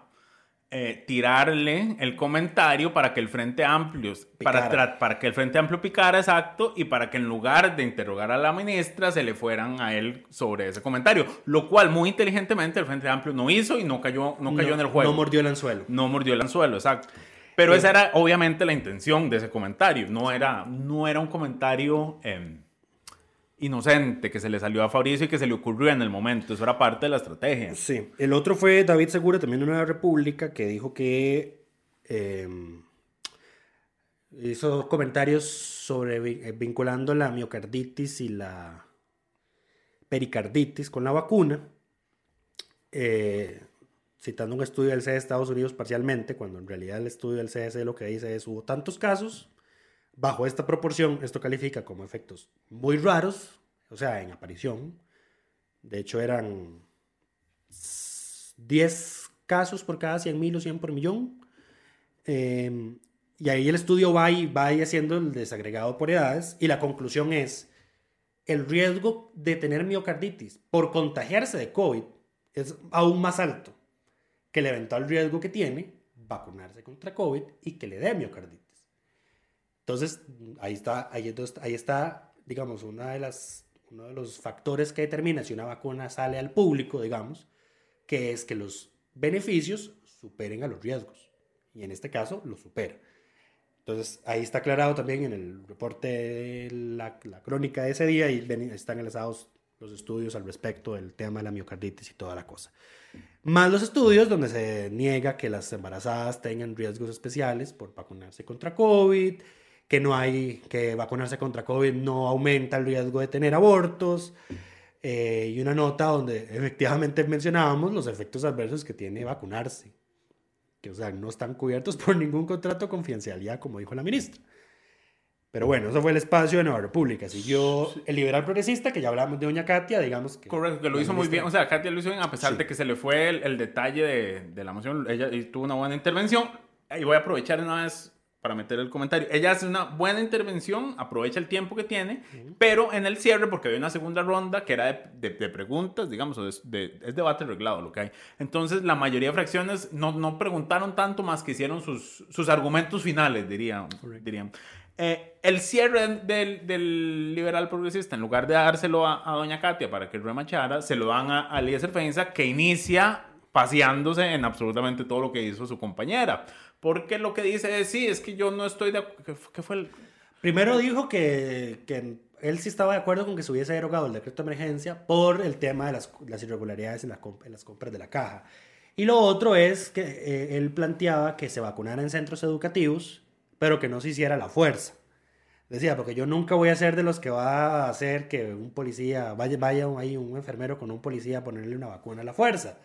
eh, tirarle el comentario para que el Frente Amplio para, Picara. para que el Frente Amplio picara exacto y para que en lugar de interrogar a la ministra se le fueran a él sobre ese comentario, lo cual muy inteligentemente el Frente Amplio no hizo y no cayó no cayó en el juego. No mordió el anzuelo. No mordió el anzuelo, exacto. Pero esa era obviamente la intención de ese comentario. No era, no era un comentario eh, inocente que se le salió a Fabricio y que se le ocurrió en el momento. Eso era parte de la estrategia. Sí. El otro fue David Segura, también de Nueva República, que dijo que eh, hizo comentarios sobre eh, vinculando la miocarditis y la pericarditis con la vacuna, eh, citando un estudio del CDC de Estados Unidos parcialmente, cuando en realidad el estudio del CDC lo que dice es hubo tantos casos, bajo esta proporción, esto califica como efectos muy raros, o sea, en aparición. De hecho, eran 10 casos por cada 100 mil o 100 por millón. Eh, y ahí el estudio va y va y haciendo el desagregado por edades y la conclusión es el riesgo de tener miocarditis por contagiarse de COVID es aún más alto que el eventual riesgo que tiene vacunarse contra COVID y que le dé miocarditis. Entonces, ahí está, ahí, ahí está, digamos, una de las, uno de los factores que determina si una vacuna sale al público, digamos, que es que los beneficios superen a los riesgos. Y en este caso, lo supera. Entonces, ahí está aclarado también en el reporte de la, la crónica de ese día y están enlazados los estudios al respecto del tema de la miocarditis y toda la cosa. Más los estudios donde se niega que las embarazadas tengan riesgos especiales por vacunarse contra COVID, que no hay, que vacunarse contra COVID no aumenta el riesgo de tener abortos, eh, y una nota donde efectivamente mencionábamos los efectos adversos que tiene vacunarse, que o sea, no están cubiertos por ningún contrato de confidencialidad, como dijo la ministra. Pero bueno, eso fue el espacio de Nueva República. Siguió el liberal progresista, que ya hablamos de Doña Katia, digamos que... Correcto, que lo hizo muy ministra- bien. O sea, Katia lo hizo bien a pesar Sí. de que se le fue el, el detalle de, de la moción. Ella tuvo una buena intervención. Y voy a aprovechar una vez para meter el comentario. Ella hace una buena intervención, aprovecha el tiempo que tiene, pero en el cierre, porque había una segunda ronda que era de, de- de preguntas, digamos, o de- de- es debate reglado lo que hay. Entonces, la mayoría de fracciones no, no preguntaron tanto más que hicieron sus, sus argumentos finales, diría, dirían. Eh, el cierre del, del liberal progresista, en lugar de dárselo a, a doña Katia para que remachara, se lo dan a, a Eliezer Feinza, que inicia paseándose en absolutamente todo lo que hizo su compañera. Porque lo que dice es, sí, es que yo no estoy de. ¿Qué, fue- el...? Primero dijo que, que él sí estaba de acuerdo con que se hubiese derogado el decreto de emergencia por el tema de las, las irregularidades en, las compras de la caja. Y lo otro es que eh, él planteaba que se vacunara en centros educativos, pero que no se hiciera la fuerza. Decía, porque yo nunca voy a ser de los que va a hacer que un policía, vaya, vaya ahí un enfermero con un policía a ponerle una vacuna a la fuerza,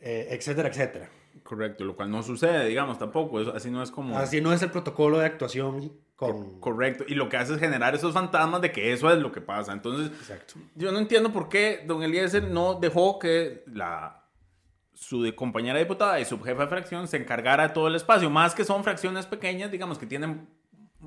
Eh, etcétera, etcétera. Correcto, lo cual no sucede, digamos, tampoco. Eso, así no es como... Así no es el protocolo de actuación con... Correcto. Y lo que hace es generar esos fantasmas de que eso es lo que pasa. Entonces, Exacto. yo no entiendo por qué don Eliezer no dejó que la su compañera diputada y su jefa de fracción se encargara de todo el espacio. Más que son fracciones pequeñas, digamos, que tienen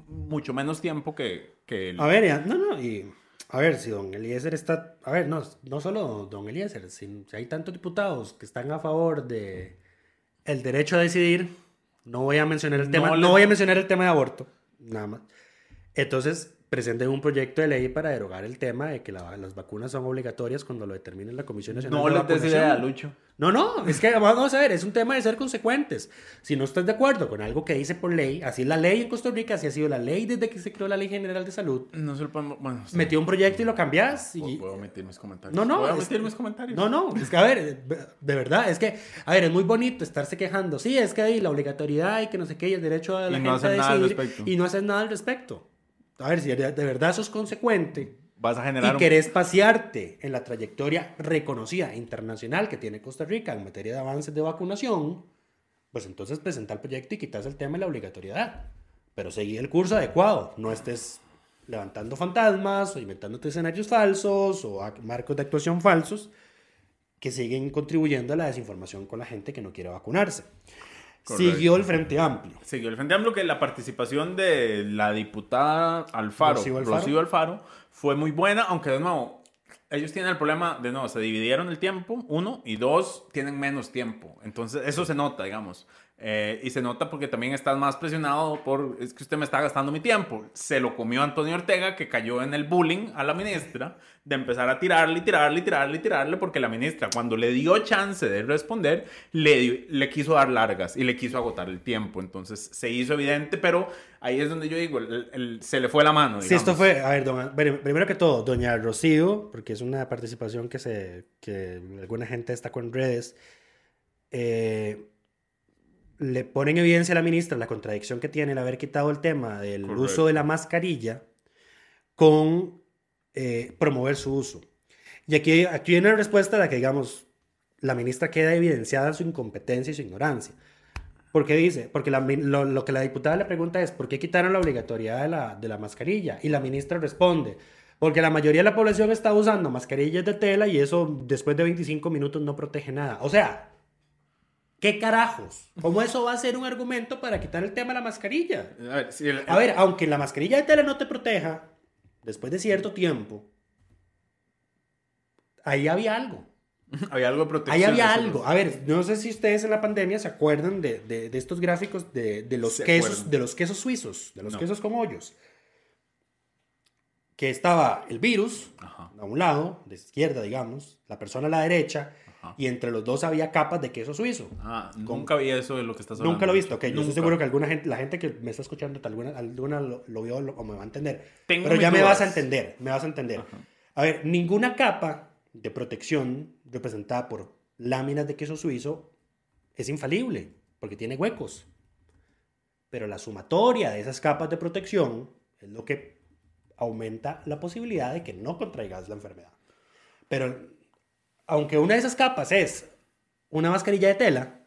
mucho menos tiempo que, que el... A ver, ya- no, no, y a ver, si don Eliezer está, a ver, no, no solo don Eliezer, si, si hay tantos diputados que están a favor de el derecho a decidir, no voy a mencionar el tema, No no, le- voy a mencionar el tema de aborto, nada más. Entonces, presenten un proyecto de ley para derogar el tema de que la- las vacunas son obligatorias cuando lo determine la Comisión Nacional no de les des Vacunación. idea, Lucho. No, no, es que vamos a ver, es un tema de ser consecuentes. Si no estás de acuerdo con algo que dice por ley, así es la ley en Costa Rica, así ha sido la ley desde que se creó la Ley General de Salud. No se lo podemos... Bueno, sí. Metió un proyecto y lo cambias. Y... Puedo omitir mis comentarios. No, no. Es- omitir mis comentarios. No, no, es que a ver, de verdad, es que, a ver, es muy bonito estarse quejando. Sí, es que hay la obligatoriedad y que no sé qué, y el derecho a la Y no gente a nada al decidir. respecto. Y no hacer nada al respecto. A ver, si de de verdad sos consecuente Vas a y generar... un- querés pasearte en la trayectoria reconocida internacional que tiene Costa Rica en materia de avances de vacunación, pues entonces presenta el proyecto y quitas el tema de la obligatoriedad. Pero seguí el curso adecuado, no estés levantando fantasmas o inventándote escenarios falsos o marcos de actuación falsos que siguen contribuyendo a la desinformación con la gente que no quiere vacunarse. Correcto. Siguió el Frente Amplio. Siguió el Frente Amplio que la participación de la diputada Alfaro, Rocío Rocío Alfaro. Alfaro, fue muy buena, aunque de nuevo, ellos tienen el problema de no, se dividieron el tiempo, uno, y dos, tienen menos tiempo. Entonces, eso se nota, digamos. Eh, y se nota porque también estás más presionado por, es que usted me está gastando mi tiempo. Se lo comió Antonio Ortega, que cayó en el bullying a la ministra, de empezar a tirarle, tirarle, tirarle, tirarle, porque la ministra, cuando le dio chance de responder, le, le quiso dar largas y le quiso agotar el tiempo. Entonces, se hizo evidente, pero ahí es donde yo digo, se le fue la mano. Sí, esto fue, a ver, primero que todo, doña Rocío, porque es una participación que, se, que alguna gente destacó en redes, eh, le pone en evidencia a la ministra la contradicción que tiene el haber quitado el tema del uso de la mascarilla con eh, promover su uso. Y aquí, aquí viene la respuesta a la que, digamos, la ministra queda evidenciada su incompetencia y su ignorancia. ¿Por qué dice? Porque lo, que la diputada le pregunta es, ¿por qué quitaron la obligatoriedad de la, de la mascarilla? Y la ministra responde, porque la mayoría de la población está usando mascarillas de tela y eso después de 25 minutos no protege nada. O sea, ¿Qué carajos? ¿Cómo eso va a ser un argumento para quitar el tema de la mascarilla? A ver, aunque la mascarilla de tela no te proteja, después de cierto tiempo, ahí había algo. (laughs) había algo de protección. Ahí había algo. A ver, no sé si ustedes en la pandemia se acuerdan de, estos gráficos de, los quesos, de los quesos suizos, de los quesos con hoyos. Que estaba el virus a un lado, de izquierda, digamos, la persona a la derecha, y entre los dos había capas de queso suizo. Ah, nunca vi eso de lo que estás hablando. Nunca lo he visto, ok. Yo estoy seguro que alguna gente, la gente que me está escuchando, alguna, alguna lo, vio o me va a entender. Pero ya me vas a entender, me vas a entender. A ver, ninguna capa de protección representada por láminas de queso suizo es infalible, porque tiene huecos. Pero la sumatoria de esas capas de protección es lo que aumenta la posibilidad de que no contraigas la enfermedad. Pero aunque una de esas capas es una mascarilla de tela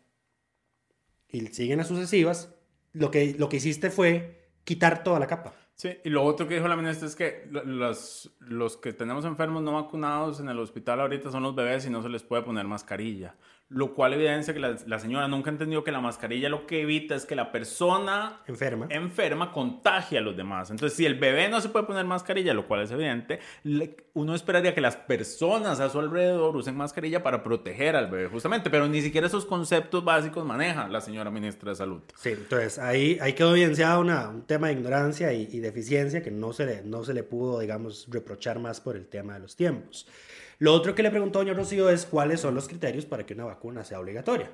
y siguen las sucesivas, lo que, lo que hiciste fue quitar toda la capa. Sí, y lo otro que dijo la ministra es que los, los que tenemos enfermos no vacunados en el hospital ahorita son los bebés y no se les puede poner mascarilla lo cual evidencia que la, señora nunca entendió que la mascarilla lo que evita es que la persona enferma. enferma contagie a los demás. Entonces, si el bebé no se puede poner mascarilla, lo cual es evidente, uno esperaría que las personas a su alrededor usen mascarilla para proteger al bebé, justamente, pero ni siquiera esos conceptos básicos maneja la señora ministra de Salud. Sí, entonces ahí, ahí quedó evidenciado una, un tema de ignorancia y, y deficiencia que no se, le, no se le pudo, digamos, reprochar más por el tema de los tiempos. Lo otro que le preguntó doña Rocío es cuáles son los criterios para que una vacuna sea obligatoria.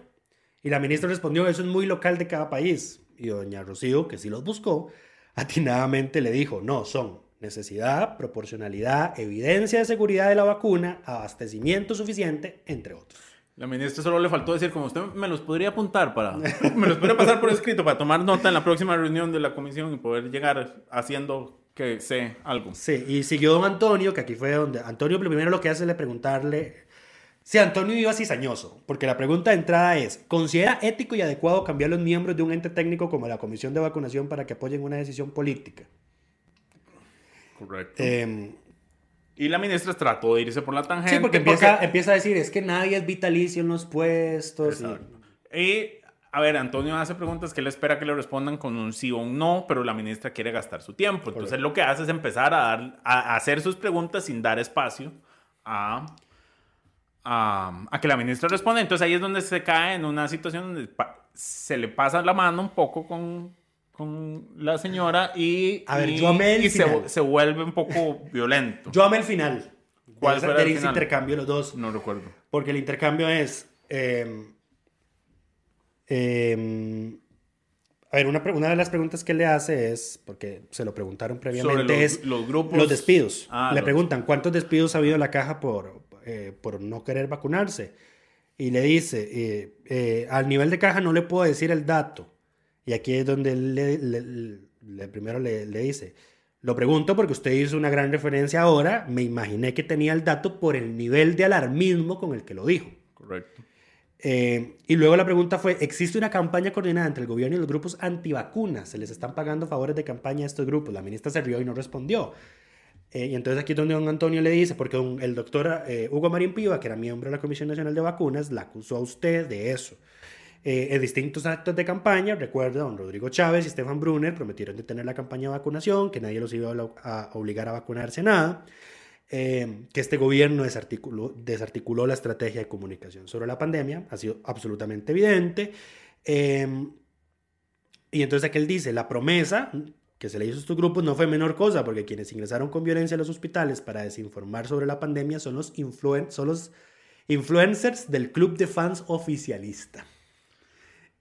Y la ministra respondió, eso es muy local de cada país. Y doña Rocío, que sí los buscó, atinadamente le dijo, no, son necesidad, proporcionalidad, evidencia de seguridad de la vacuna, abastecimiento suficiente, entre otros. La ministra solo le faltó decir, como usted me los podría apuntar para, me los podría pasar por escrito para tomar nota en la próxima reunión de la comisión y poder llegar haciendo que sé algo. Sí, y siguió don Antonio, que aquí fue donde Antonio primero lo que hace es preguntarle si Antonio iba cizañoso, porque la pregunta de entrada es, ¿considera ético y adecuado cambiar los miembros de un ente técnico como la Comisión de Vacunación para que apoyen una decisión política? Correcto. Em, y la ministra trató de irse por la tangente. Sí, porque empieza, empieza a decir, es que nadie es vitalicio en los puestos. y a ver, Antonio hace preguntas que él espera que le respondan con un sí o un no, pero la ministra quiere gastar su tiempo. Entonces lo que hace es empezar a, dar, a hacer sus preguntas sin dar espacio a, a, que la ministra responda. Entonces ahí es donde se cae en una situación donde se le pasa la mano un poco con, con la señora y, a ver, yo amé el se, se, vuelve un poco violento. Yo amé el final. ¿Cuál fue el final? intercambio los dos? No recuerdo. Porque el intercambio es... Eh, Em, a ver, una, una, de las preguntas que le hace es, porque se lo preguntaron previamente, los, es los, grupos... los despidos. Ah, le preguntan, ¿cuántos despidos ha habido en la caja por, eh, por no querer vacunarse? Y le dice, eh, eh, al nivel de caja no le puedo decir el dato. Y aquí es donde le, le, primero le, le dice, lo pregunto porque usted hizo una gran referencia ahora, me imaginé que tenía el dato por el nivel de alarmismo con el que lo dijo. Correcto. Eh, y luego la pregunta fue, ¿existe una campaña coordinada entre el gobierno y los grupos antivacunas? ¿Se les están pagando favores de campaña a estos grupos? La ministra se rió y no respondió. Eh, y entonces aquí es donde don Antonio le dice, porque el doctor eh, Hugo Marín Piva, que era miembro de la Comisión Nacional de Vacunas, la acusó a usted de eso. en distintos actos de campaña, recuerda, don Rodrigo Chávez y Stefan Brunner prometieron detener la campaña de vacunación, que nadie los iba a obligar a vacunarse nada. Eh, que este gobierno desarticuló, la estrategia de comunicación sobre la pandemia, ha sido absolutamente evidente. Eh, y entonces aquel dice, la promesa que se le hizo a estos grupos no fue menor cosa, porque quienes ingresaron con violencia a los hospitales para desinformar sobre la pandemia son los, influen son los influencers del club de fans oficialista.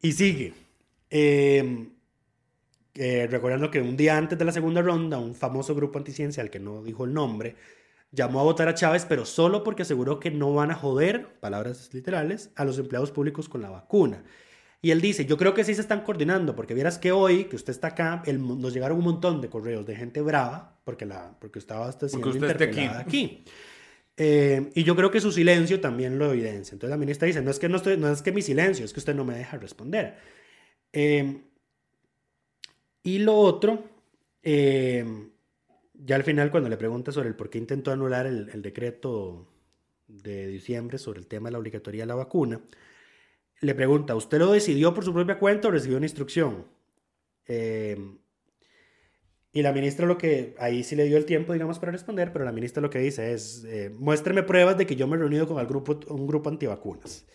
Y sigue. Eh, eh, recordando que un día antes de la segunda ronda, un famoso grupo anticiencial que no dijo el nombre, llamó a votar a Chávez, pero solo porque aseguró que no van a joder, palabras literales, a los empleados públicos con la vacuna. Y él dice, yo creo que sí se están coordinando, porque vieras que hoy, que usted está acá, nos llegaron un montón de correos de gente brava, porque, la, porque estaba hasta siendo Porque usted interpelada aquí. Eh, y yo creo que su silencio también lo evidencia. Entonces la ministra dice, no es que, no estoy, no es que mi silencio, es que usted no me deja responder. Eh, y lo otro, eh, ya al final cuando le pregunta sobre el por qué intentó anular el, decreto de diciembre sobre el tema de la obligatoriedad de la vacuna, le pregunta, ¿usted lo decidió por su propia cuenta o recibió una instrucción? Eh, y la ministra lo que, ahí sí le dio el tiempo, digamos, para responder, pero la ministra lo que dice es, eh, muéstreme pruebas de que yo me he reunido con un grupo antivacunas.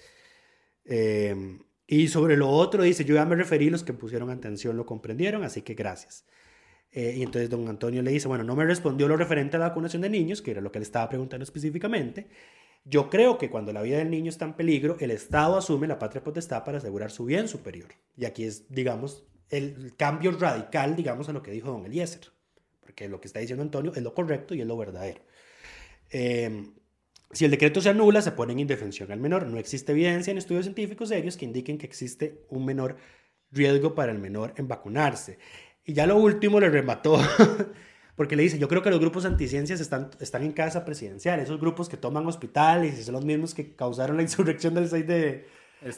Eh, y sobre lo otro dice, yo ya me referí, los que pusieron atención lo comprendieron, así que gracias. Eh, y entonces don Antonio le dice, bueno, no me respondió lo referente a la vacunación de niños, que era lo que le estaba preguntando específicamente. Yo creo que cuando la vida del niño está en peligro, el Estado asume la patria potestad para asegurar su bien superior. Y aquí es, digamos, el cambio radical, digamos, a lo que dijo don Eliezer. Porque lo que está diciendo Antonio es lo correcto y es lo verdadero. Eh, si el decreto se anula, se pone en indefensión al menor. No existe evidencia en estudios científicos serios que indiquen que existe un menor riesgo para el menor en vacunarse. Y ya lo último le remató, (laughs) porque le dice, yo creo que los grupos anticiencias están, están en casa presidencial, esos grupos que toman hospitales y son los mismos que causaron la (laughs) insurrección del 6 de,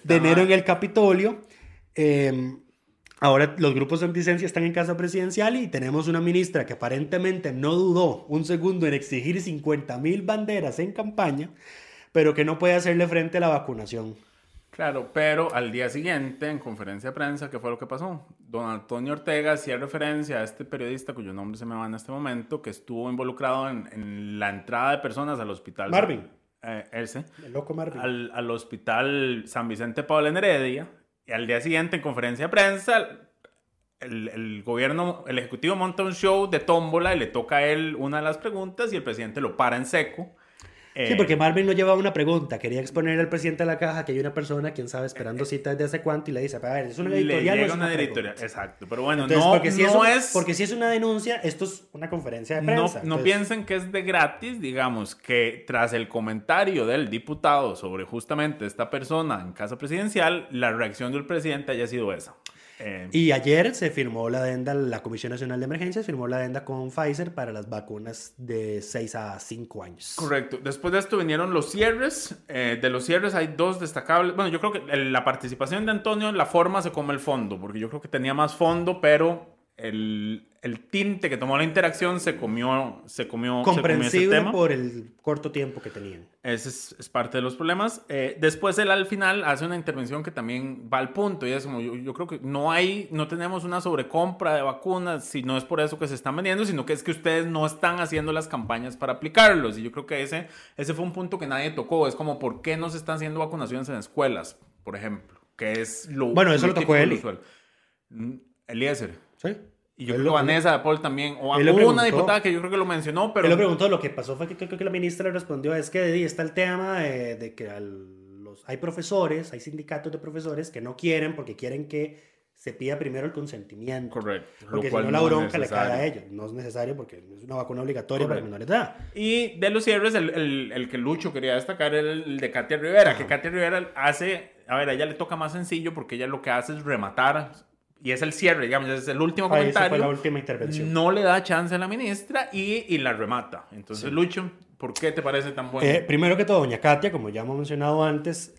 de enero en el Capitolio. Eh, ahora los grupos anticiencia están en casa presidencial y tenemos una ministra que aparentemente no dudó un segundo en exigir 50 mil banderas en campaña, pero que no puede hacerle frente a la vacunación. Claro, pero al día siguiente, en conferencia de prensa, ¿qué fue lo que pasó? Don Antonio Ortega hacía referencia a este periodista, cuyo nombre se me va en este momento, que estuvo involucrado en, en la entrada de personas al hospital. Marvin. Eh, ese. El loco Marvin. Al, al hospital San Vicente Pablo en Heredia. Y al día siguiente, en conferencia de prensa, el, el, gobierno, el ejecutivo monta un show de tómbola y le toca a él una de las preguntas y el presidente lo para en seco. Sí, porque Marvin no llevaba una pregunta. Quería exponer al presidente de la caja que hay una persona, quién sabe, esperando cita desde hace cuánto y le dice, a ver, es una editorial. Le es una, una editorial, exacto. Pero bueno, Entonces, no, porque si no es, es... Porque si es una denuncia, esto es una conferencia de No, prensa. no Entonces, piensen que es de gratis, digamos, que tras el comentario del diputado sobre justamente esta persona en casa presidencial, la reacción del presidente haya sido esa. Eh, Y ayer se firmó la adenda, la Comisión Nacional de Emergencias firmó la adenda con Pfizer para las vacunas de 6 a 5 años. Correcto. Después de esto vinieron los cierres. Eh, de los cierres hay dos destacables. Bueno, yo creo que la participación de Antonio, la forma se come el fondo, porque yo creo que tenía más fondo, pero el, el tinte que tomó la interacción se comió, se comió, se comió ese Comprensible tema. por el corto tiempo que tenían. Ese es, es parte de los problemas. Eh, después él al final hace una intervención que también va al punto y es como yo, yo creo que no hay, no tenemos una sobrecompra de vacunas si no es por eso que se están vendiendo, sino que es que ustedes no están haciendo las campañas para aplicarlos. Y yo creo que ese, ese fue un punto que nadie tocó. Es como por qué no se están haciendo vacunaciones en escuelas, por ejemplo, que es lo Bueno, eso lo tocó usual. Mm, Eliezer. ¿Sí? Y yo Él creo que Vanessa de Paul también. O Él lo hubo una preguntó. diputada que yo creo que lo mencionó, pero. Él lo preguntó, lo que pasó fue que creo que la ministra le respondió, es que está el tema de, de que al- los, hay profesores, hay sindicatos de profesores que no quieren porque quieren que se pida primero el consentimiento. Correcto. Porque si no la no bronca le cae a ellos. No es necesario porque es una vacuna obligatoria para Correcto. menores de edad. Y de los cierres, el, el, el que Lucho quería destacar era el, el de Katia Rivera, que Katia Rivera hace, a ver, a ella le toca más sencillo porque ella lo que hace es rematar, y es el cierre, digamos, es el último esa comentario. fue la última intervención. No le da chance a la ministra y, y la remata. Entonces, Lucho, ¿por qué te parece tan bueno? Eh, primero que todo, doña Katia, como ya hemos mencionado antes,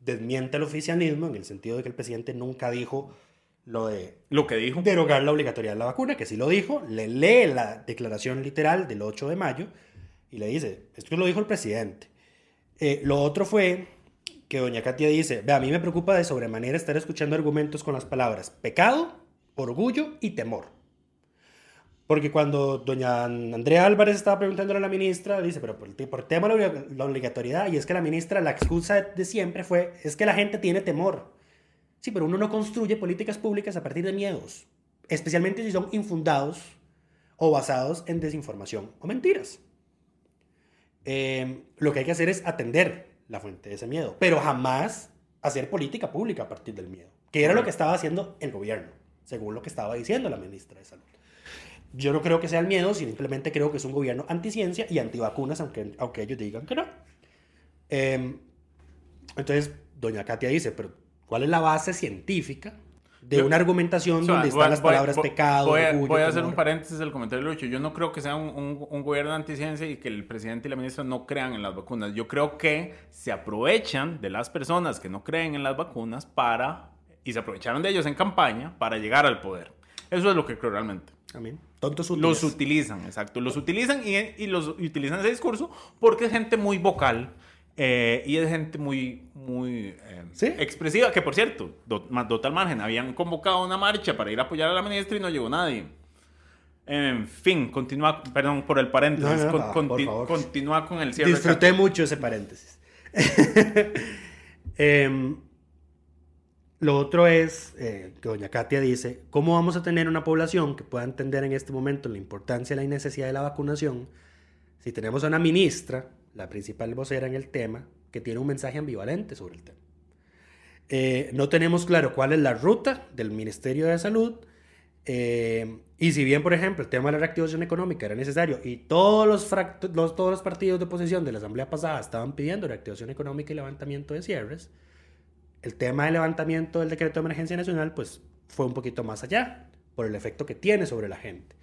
desmiente el oficialismo en el sentido de que el presidente nunca dijo lo de lo que dijo. derogar la obligatoriedad de la vacuna, que sí lo dijo, le lee la declaración literal del 8 de mayo y le dice, esto lo dijo el presidente. Eh, lo otro fue que doña Katia dice, a mí me preocupa de sobremanera estar escuchando argumentos con las palabras pecado, orgullo y temor. Porque cuando doña Andrea Álvarez estaba preguntándole a la ministra, dice, pero por, por tema de la, obligatoriedad, y es que la ministra, la excusa de siempre fue, es que la gente tiene temor. Sí, pero uno no construye políticas públicas a partir de miedos, especialmente si son infundados o basados en desinformación o mentiras. Eh, lo que hay que hacer es atender la fuente de ese miedo, pero jamás hacer política pública a partir del miedo, que era lo que estaba haciendo el gobierno, según lo que estaba diciendo la ministra de Salud. Yo no creo que sea el miedo, simplemente creo que es un gobierno anticiencia y antivacunas, aunque, aunque ellos digan que no. Eh, entonces, doña Katia dice, pero ¿cuál es la base científica de Yo- una argumentación O sea, donde voy- están las palabras voy- pecado, Voy a, orgullo, voy a hacer temor? un paréntesis del comentario de Lucho. Yo no creo que sea un, un- un gobierno de anticiencia y que el presidente y la ministra no crean en las vacunas. Yo creo que se aprovechan de las personas que no creen en las vacunas para. y se aprovecharon de ellos en campaña para llegar al poder. Eso es lo que creo realmente. Amén. Tontos útiles. Los utilizan, exacto. Los utilizan y, y los y utilizan ese discurso porque es gente muy vocal eh, y es gente muy, muy eh, Sí. expresiva. Que por cierto, do, ma- do tal margen, habían convocado una marcha para ir a apoyar a la ministra y no llegó nadie. En fin, continúa, perdón por el paréntesis, No, no, con- no, conti- por favor. continúa con el cierre. Disfruté mucho ese paréntesis. (laughs) Em, lo otro es eh, que doña Katia dice, ¿cómo vamos a tener una población que pueda entender en este momento la importancia y la necesidad de la vacunación si tenemos a una ministra, la principal vocera en el tema, que tiene un mensaje ambivalente sobre el tema? Eh, no tenemos claro cuál es la ruta del Ministerio de Salud. eh, y si bien, por ejemplo, el tema de la reactivación económica era necesario y todos los, todos los partidos de oposición de la Asamblea pasada estaban pidiendo reactivación económica y levantamiento de cierres, el tema del levantamiento del decreto de emergencia nacional pues fue un poquito más allá por el efecto que tiene sobre la gente.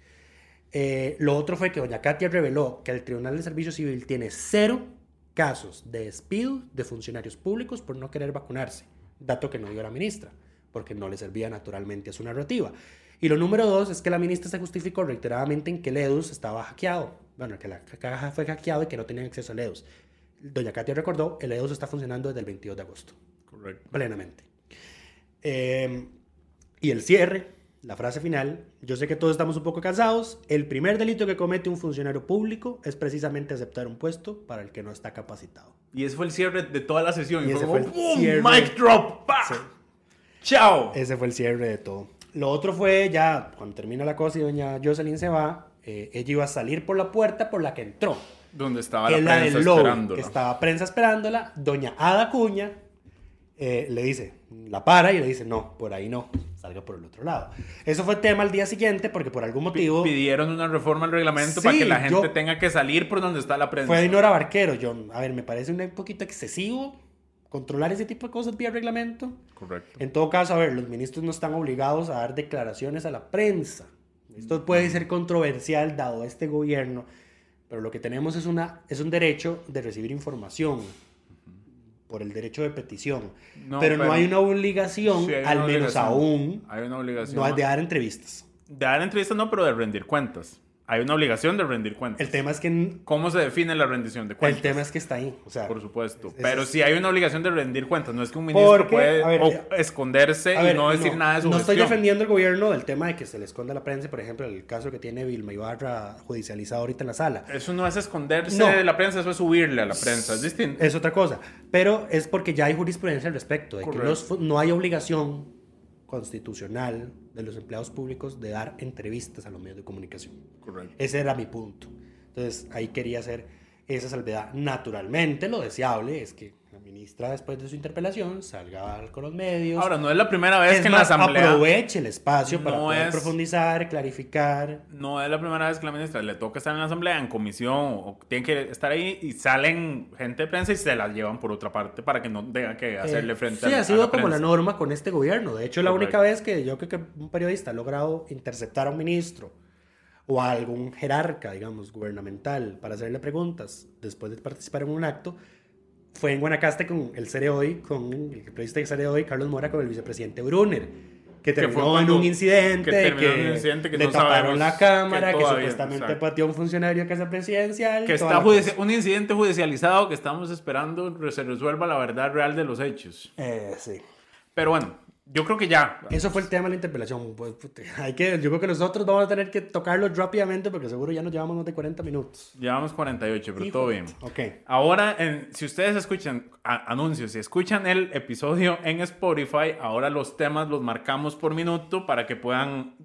Eh, lo otro fue que doña Katia reveló que el Tribunal de Servicio Civil tiene cero casos de despido de funcionarios públicos por no querer vacunarse, dato que no dio la ministra, porque no le servía naturalmente a su narrativa. Y lo número dos es que la ministra se justificó reiteradamente en que el EDUS estaba hackeado, bueno, que la caja fue hackeado y que no tenían acceso al EDUS. Doña Katia recordó, el EDUS está funcionando desde el 22 de agosto Correcto. plenamente. Eh, y el cierre, la frase final, yo sé que todos estamos un poco cansados, el primer delito que comete un funcionario público es precisamente aceptar un puesto para el que no está capacitado. Y ese fue el cierre de toda la sesión. Y Y, ese fue fue como, el ¡boom! cierre. Mic drop. Sí. ¡Chao! Ese fue el cierre de todo. Lo otro fue ya, cuando termina la cosa y doña Jocelyn se va, eh, ella iba a salir por la puerta por la que entró. Donde estaba que la la prensa esperándola. que estaba prensa esperándola, doña Ada Cuña eh, le dice, la para y le dice, no, por ahí no, salga por el otro lado. Eso fue tema al día siguiente porque por algún motivo Pidieron una reforma al reglamento Sí, para que la gente yo- tenga que salir por donde está la prensa. fue Dinora Barquero. Yo, a ver, me parece un poquito excesivo controlar ese tipo de cosas vía reglamento. Correcto. En todo caso, a ver, los ministros no están obligados a dar declaraciones a la prensa. Esto puede ser controversial dado este gobierno, pero lo que tenemos es, una, es un derecho de recibir información por el derecho de petición. No, pero, no hay una obligación, Sí, hay una al menos obligación. aún, Hay una obligación. no de dar entrevistas. De dar entrevistas no, pero de rendir cuentas. Hay una obligación de rendir cuentas. El tema es que, ¿Cómo se define la rendición de cuentas? el tema es que está ahí. O sea, Por supuesto. es- Pero sí hay una obligación de rendir cuentas. No es que un ministro Porque, puede ver, o- esconderse y no decir nada de su No estoy defendiendo el gobierno del tema de que se le esconda la prensa, por ejemplo, el caso que tiene Vilma Ibarra judicializado ahorita en la sala. Eso no es esconderse No. de la prensa, eso es subirle a la prensa. Es distinto. Es otra cosa. Pero es porque ya hay jurisprudencia al respecto, de que los no hay obligación constitucional de los empleados públicos de dar entrevistas a los medios de comunicación. Correcto. Ese era mi punto. Entonces ahí quería hacer esa salvedad. Naturalmente, lo deseable es que ministra, después de su interpelación, salga con los medios. Ahora, no es la primera vez es que más, en la asamblea. aproveche el espacio para No poder es- profundizar, clarificar. No es la primera vez que la ministra le toca estar en la asamblea, en comisión, o tiene que estar ahí y salen gente de prensa y se las llevan por otra parte para que no tenga que hacerle Eh, frente sí, a, la- ha a sido la como la prensa. norma con este gobierno. De hecho, la Correcto. única vez que yo creo que un periodista ha logrado interceptar a un ministro o a algún jerarca, digamos, gubernamental para hacerle preguntas después de participar en un acto fue en Guanacaste con el Cere Hoy, con el periodista de Cere Hoy, Carlos Mora, con el vicepresidente Brunner, que terminó en cuando- un incidente, que que, en un incidente que le no taparon la cámara, que que, todavía, supuestamente exacto. pateó a un funcionario de casa presidencial. Que está un incidente judicializado que estamos esperando se resuelva la verdad real de los hechos. Eh, sí. Pero bueno, Yo creo que ya. Eso fue el tema de la interpelación. Pues, (laughs) hay que, yo creo que nosotros vamos a tener que tocarlo rápidamente porque seguro ya nos llevamos más de 40 minutos. Llevamos 48, pero Hijo todo bien. Ok. Ahora, en- si ustedes escuchan a- anuncios, si escuchan el episodio en Spotify, ahora los temas los marcamos por minuto para que puedan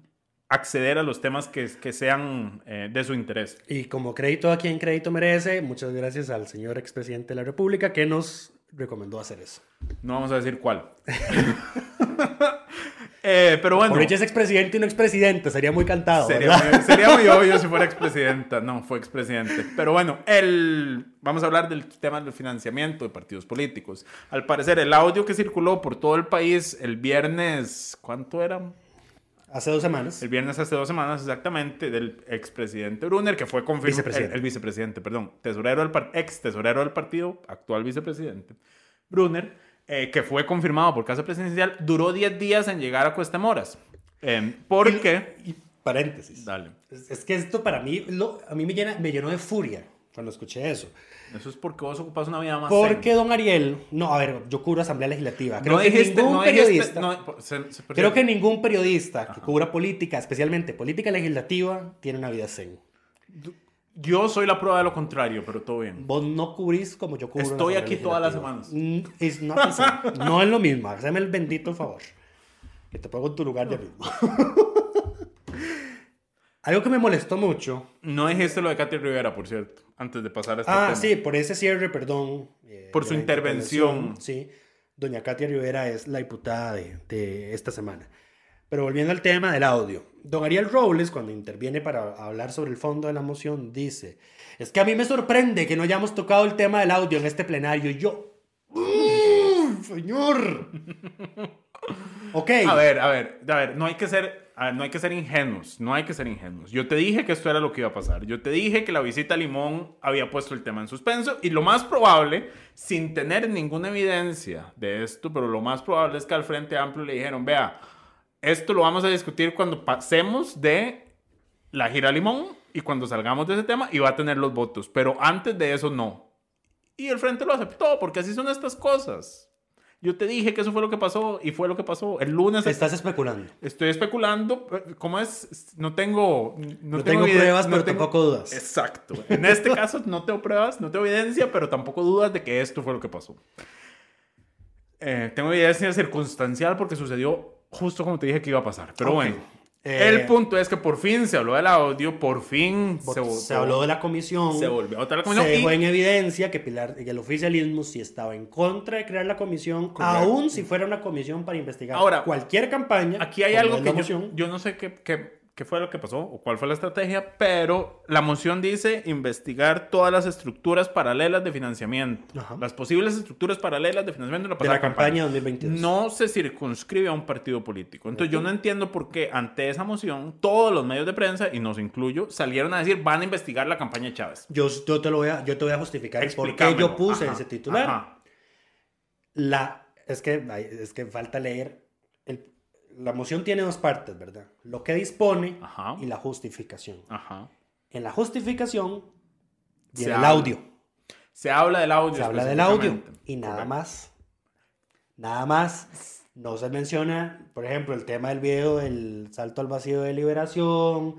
acceder a los temas que, que sean eh, de su interés. Y como crédito a quien crédito merece, muchas gracias al señor expresidente de la República que nos recomendó hacer eso. No vamos a decir cuál. (laughs) Eh, pero bueno. Por hecho es expresidente y no expresidente, sería muy cantado. Sería ¿verdad? muy, sería muy (laughs) obvio si fuera expresidenta. No, fue expresidente. Pero bueno, el, vamos a hablar del tema del financiamiento de partidos políticos. Al parecer, el audio que circuló por todo el país el viernes, ¿cuánto era? Hace dos semanas. El viernes hace dos semanas exactamente del expresidente Brunner, que fue confirmado. Vicepresidente. El, el vicepresidente, perdón. Tesorero del ex tesorero del partido, actual vicepresidente. Brunner, eh, que fue confirmado por Casa Presidencial, duró 10 días en llegar a Cuestemoras. Eh, porque... Y paréntesis. Dale. Es, es que esto para mí, lo- a mí me, llena, me llenó de furia cuando escuché eso. Eso es porque vos ocupas una vida más Porque zen. don Ariel, no, a ver, yo cubro Asamblea Legislativa. Creo no que dijiste, ningún no dijiste- periodista, no, se- se- creo que ningún periodista que cubra política, especialmente política legislativa, tiene una vida zen. Yo soy la prueba de lo contrario, pero todo bien. Vos no cubrís como yo cubro. Estoy aquí todas las it's not the same. No es lo mismo. Hazme el bendito favor. Que te pongo en tu lugar ya mismo. (laughs) Algo que me molestó mucho. No dijiste lo de Katy Rivera, por cierto, antes de pasar a este tema. Ah, sí, por ese cierre, perdón. eh, Por su intervención. Sí, doña Katia Rivera es la diputada de, de esta semana. Pero volviendo al tema del audio. Don Ariel Robles, cuando interviene para hablar sobre el fondo de la moción, dice, es que a mí me sorprende que no hayamos tocado el tema del audio en este plenario. Y yo, "Mm, señor. (laughs) ok. A ver, a ver, a ver, no hay que ser, a ver, no hay que ser ingenuos, no hay que ser ingenuos. Yo te dije que esto era lo que iba a pasar. Yo te dije que la visita a Limón había puesto el tema en suspenso y lo más probable, sin tener ninguna evidencia de esto, pero lo más probable es que al Frente Amplio le dijeron, vea, esto lo vamos a discutir cuando pasemos de la gira a Limón y cuando salgamos de ese tema y va a tener los votos, pero antes de eso no. Y el Frente lo aceptó porque así son estas cosas. Yo te dije que eso fue lo que pasó y fue lo que pasó. El lunes Estás especulando. Estoy especulando. eh, ¿Cómo es? No tengo. No, No tengo pruebas, no pero tengo- tampoco dudas. Exacto. En este (laughs) caso no tengo pruebas, no tengo evidencia, pero tampoco dudas de que esto fue lo que pasó. Eh, tengo evidencia circunstancial porque sucedió justo como te dije que iba a pasar. Pero bueno. Eh, el punto es que por fin se habló del audio, por fin se, Se, habló de la comisión. se volvió a votar la Se comisión. dejó y- en evidencia que Pilar, que el oficialismo sí estaba en contra de crear la comisión, aún si fuera una comisión para investigar Ahora, cualquier campaña. Aquí hay algo que yo, yo no sé qué, qué, fue lo que pasó o cuál fue la estrategia, pero la moción dice investigar todas las estructuras paralelas de financiamiento. Ajá. Las posibles estructuras paralelas de financiamiento de la, de la campaña 2022. No se circunscribe a un partido político. Entonces yo no entiendo por qué ante esa moción todos los medios de prensa, y nos incluyo, salieron a decir van a investigar la campaña de Chávez. Yo, yo te lo voy a, yo te voy a justificar por qué yo puse Ajá, ese titular. ajá. La, es, que, es que falta leer. el- la moción tiene dos partes, ¿verdad? Lo que dispone Ajá. y la justificación. Ajá. En la justificación viene el habla audio. Se habla del audio. Se habla del audio y nada Correcto. más. Nada más. No se menciona, por ejemplo, el tema del video del salto al vacío de liberación.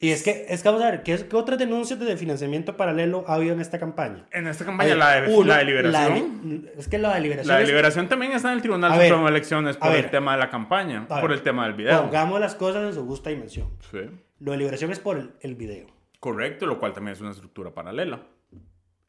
Y es que, es que vamos a ver, ¿qué, qué otras denuncias de financiamiento paralelo ha habido en esta campaña? En esta campaña, ver, la de, uno, la de liberación. la de- es que la de liberación. La de es- liberación también está en el Tribunal Supremo de Elecciones por el tema de la campaña, por ver, el tema del video. Pongamos las cosas en su justa dimensión. Sí. Lo de liberación es por el, el video. Correcto, lo cual también es una estructura paralela.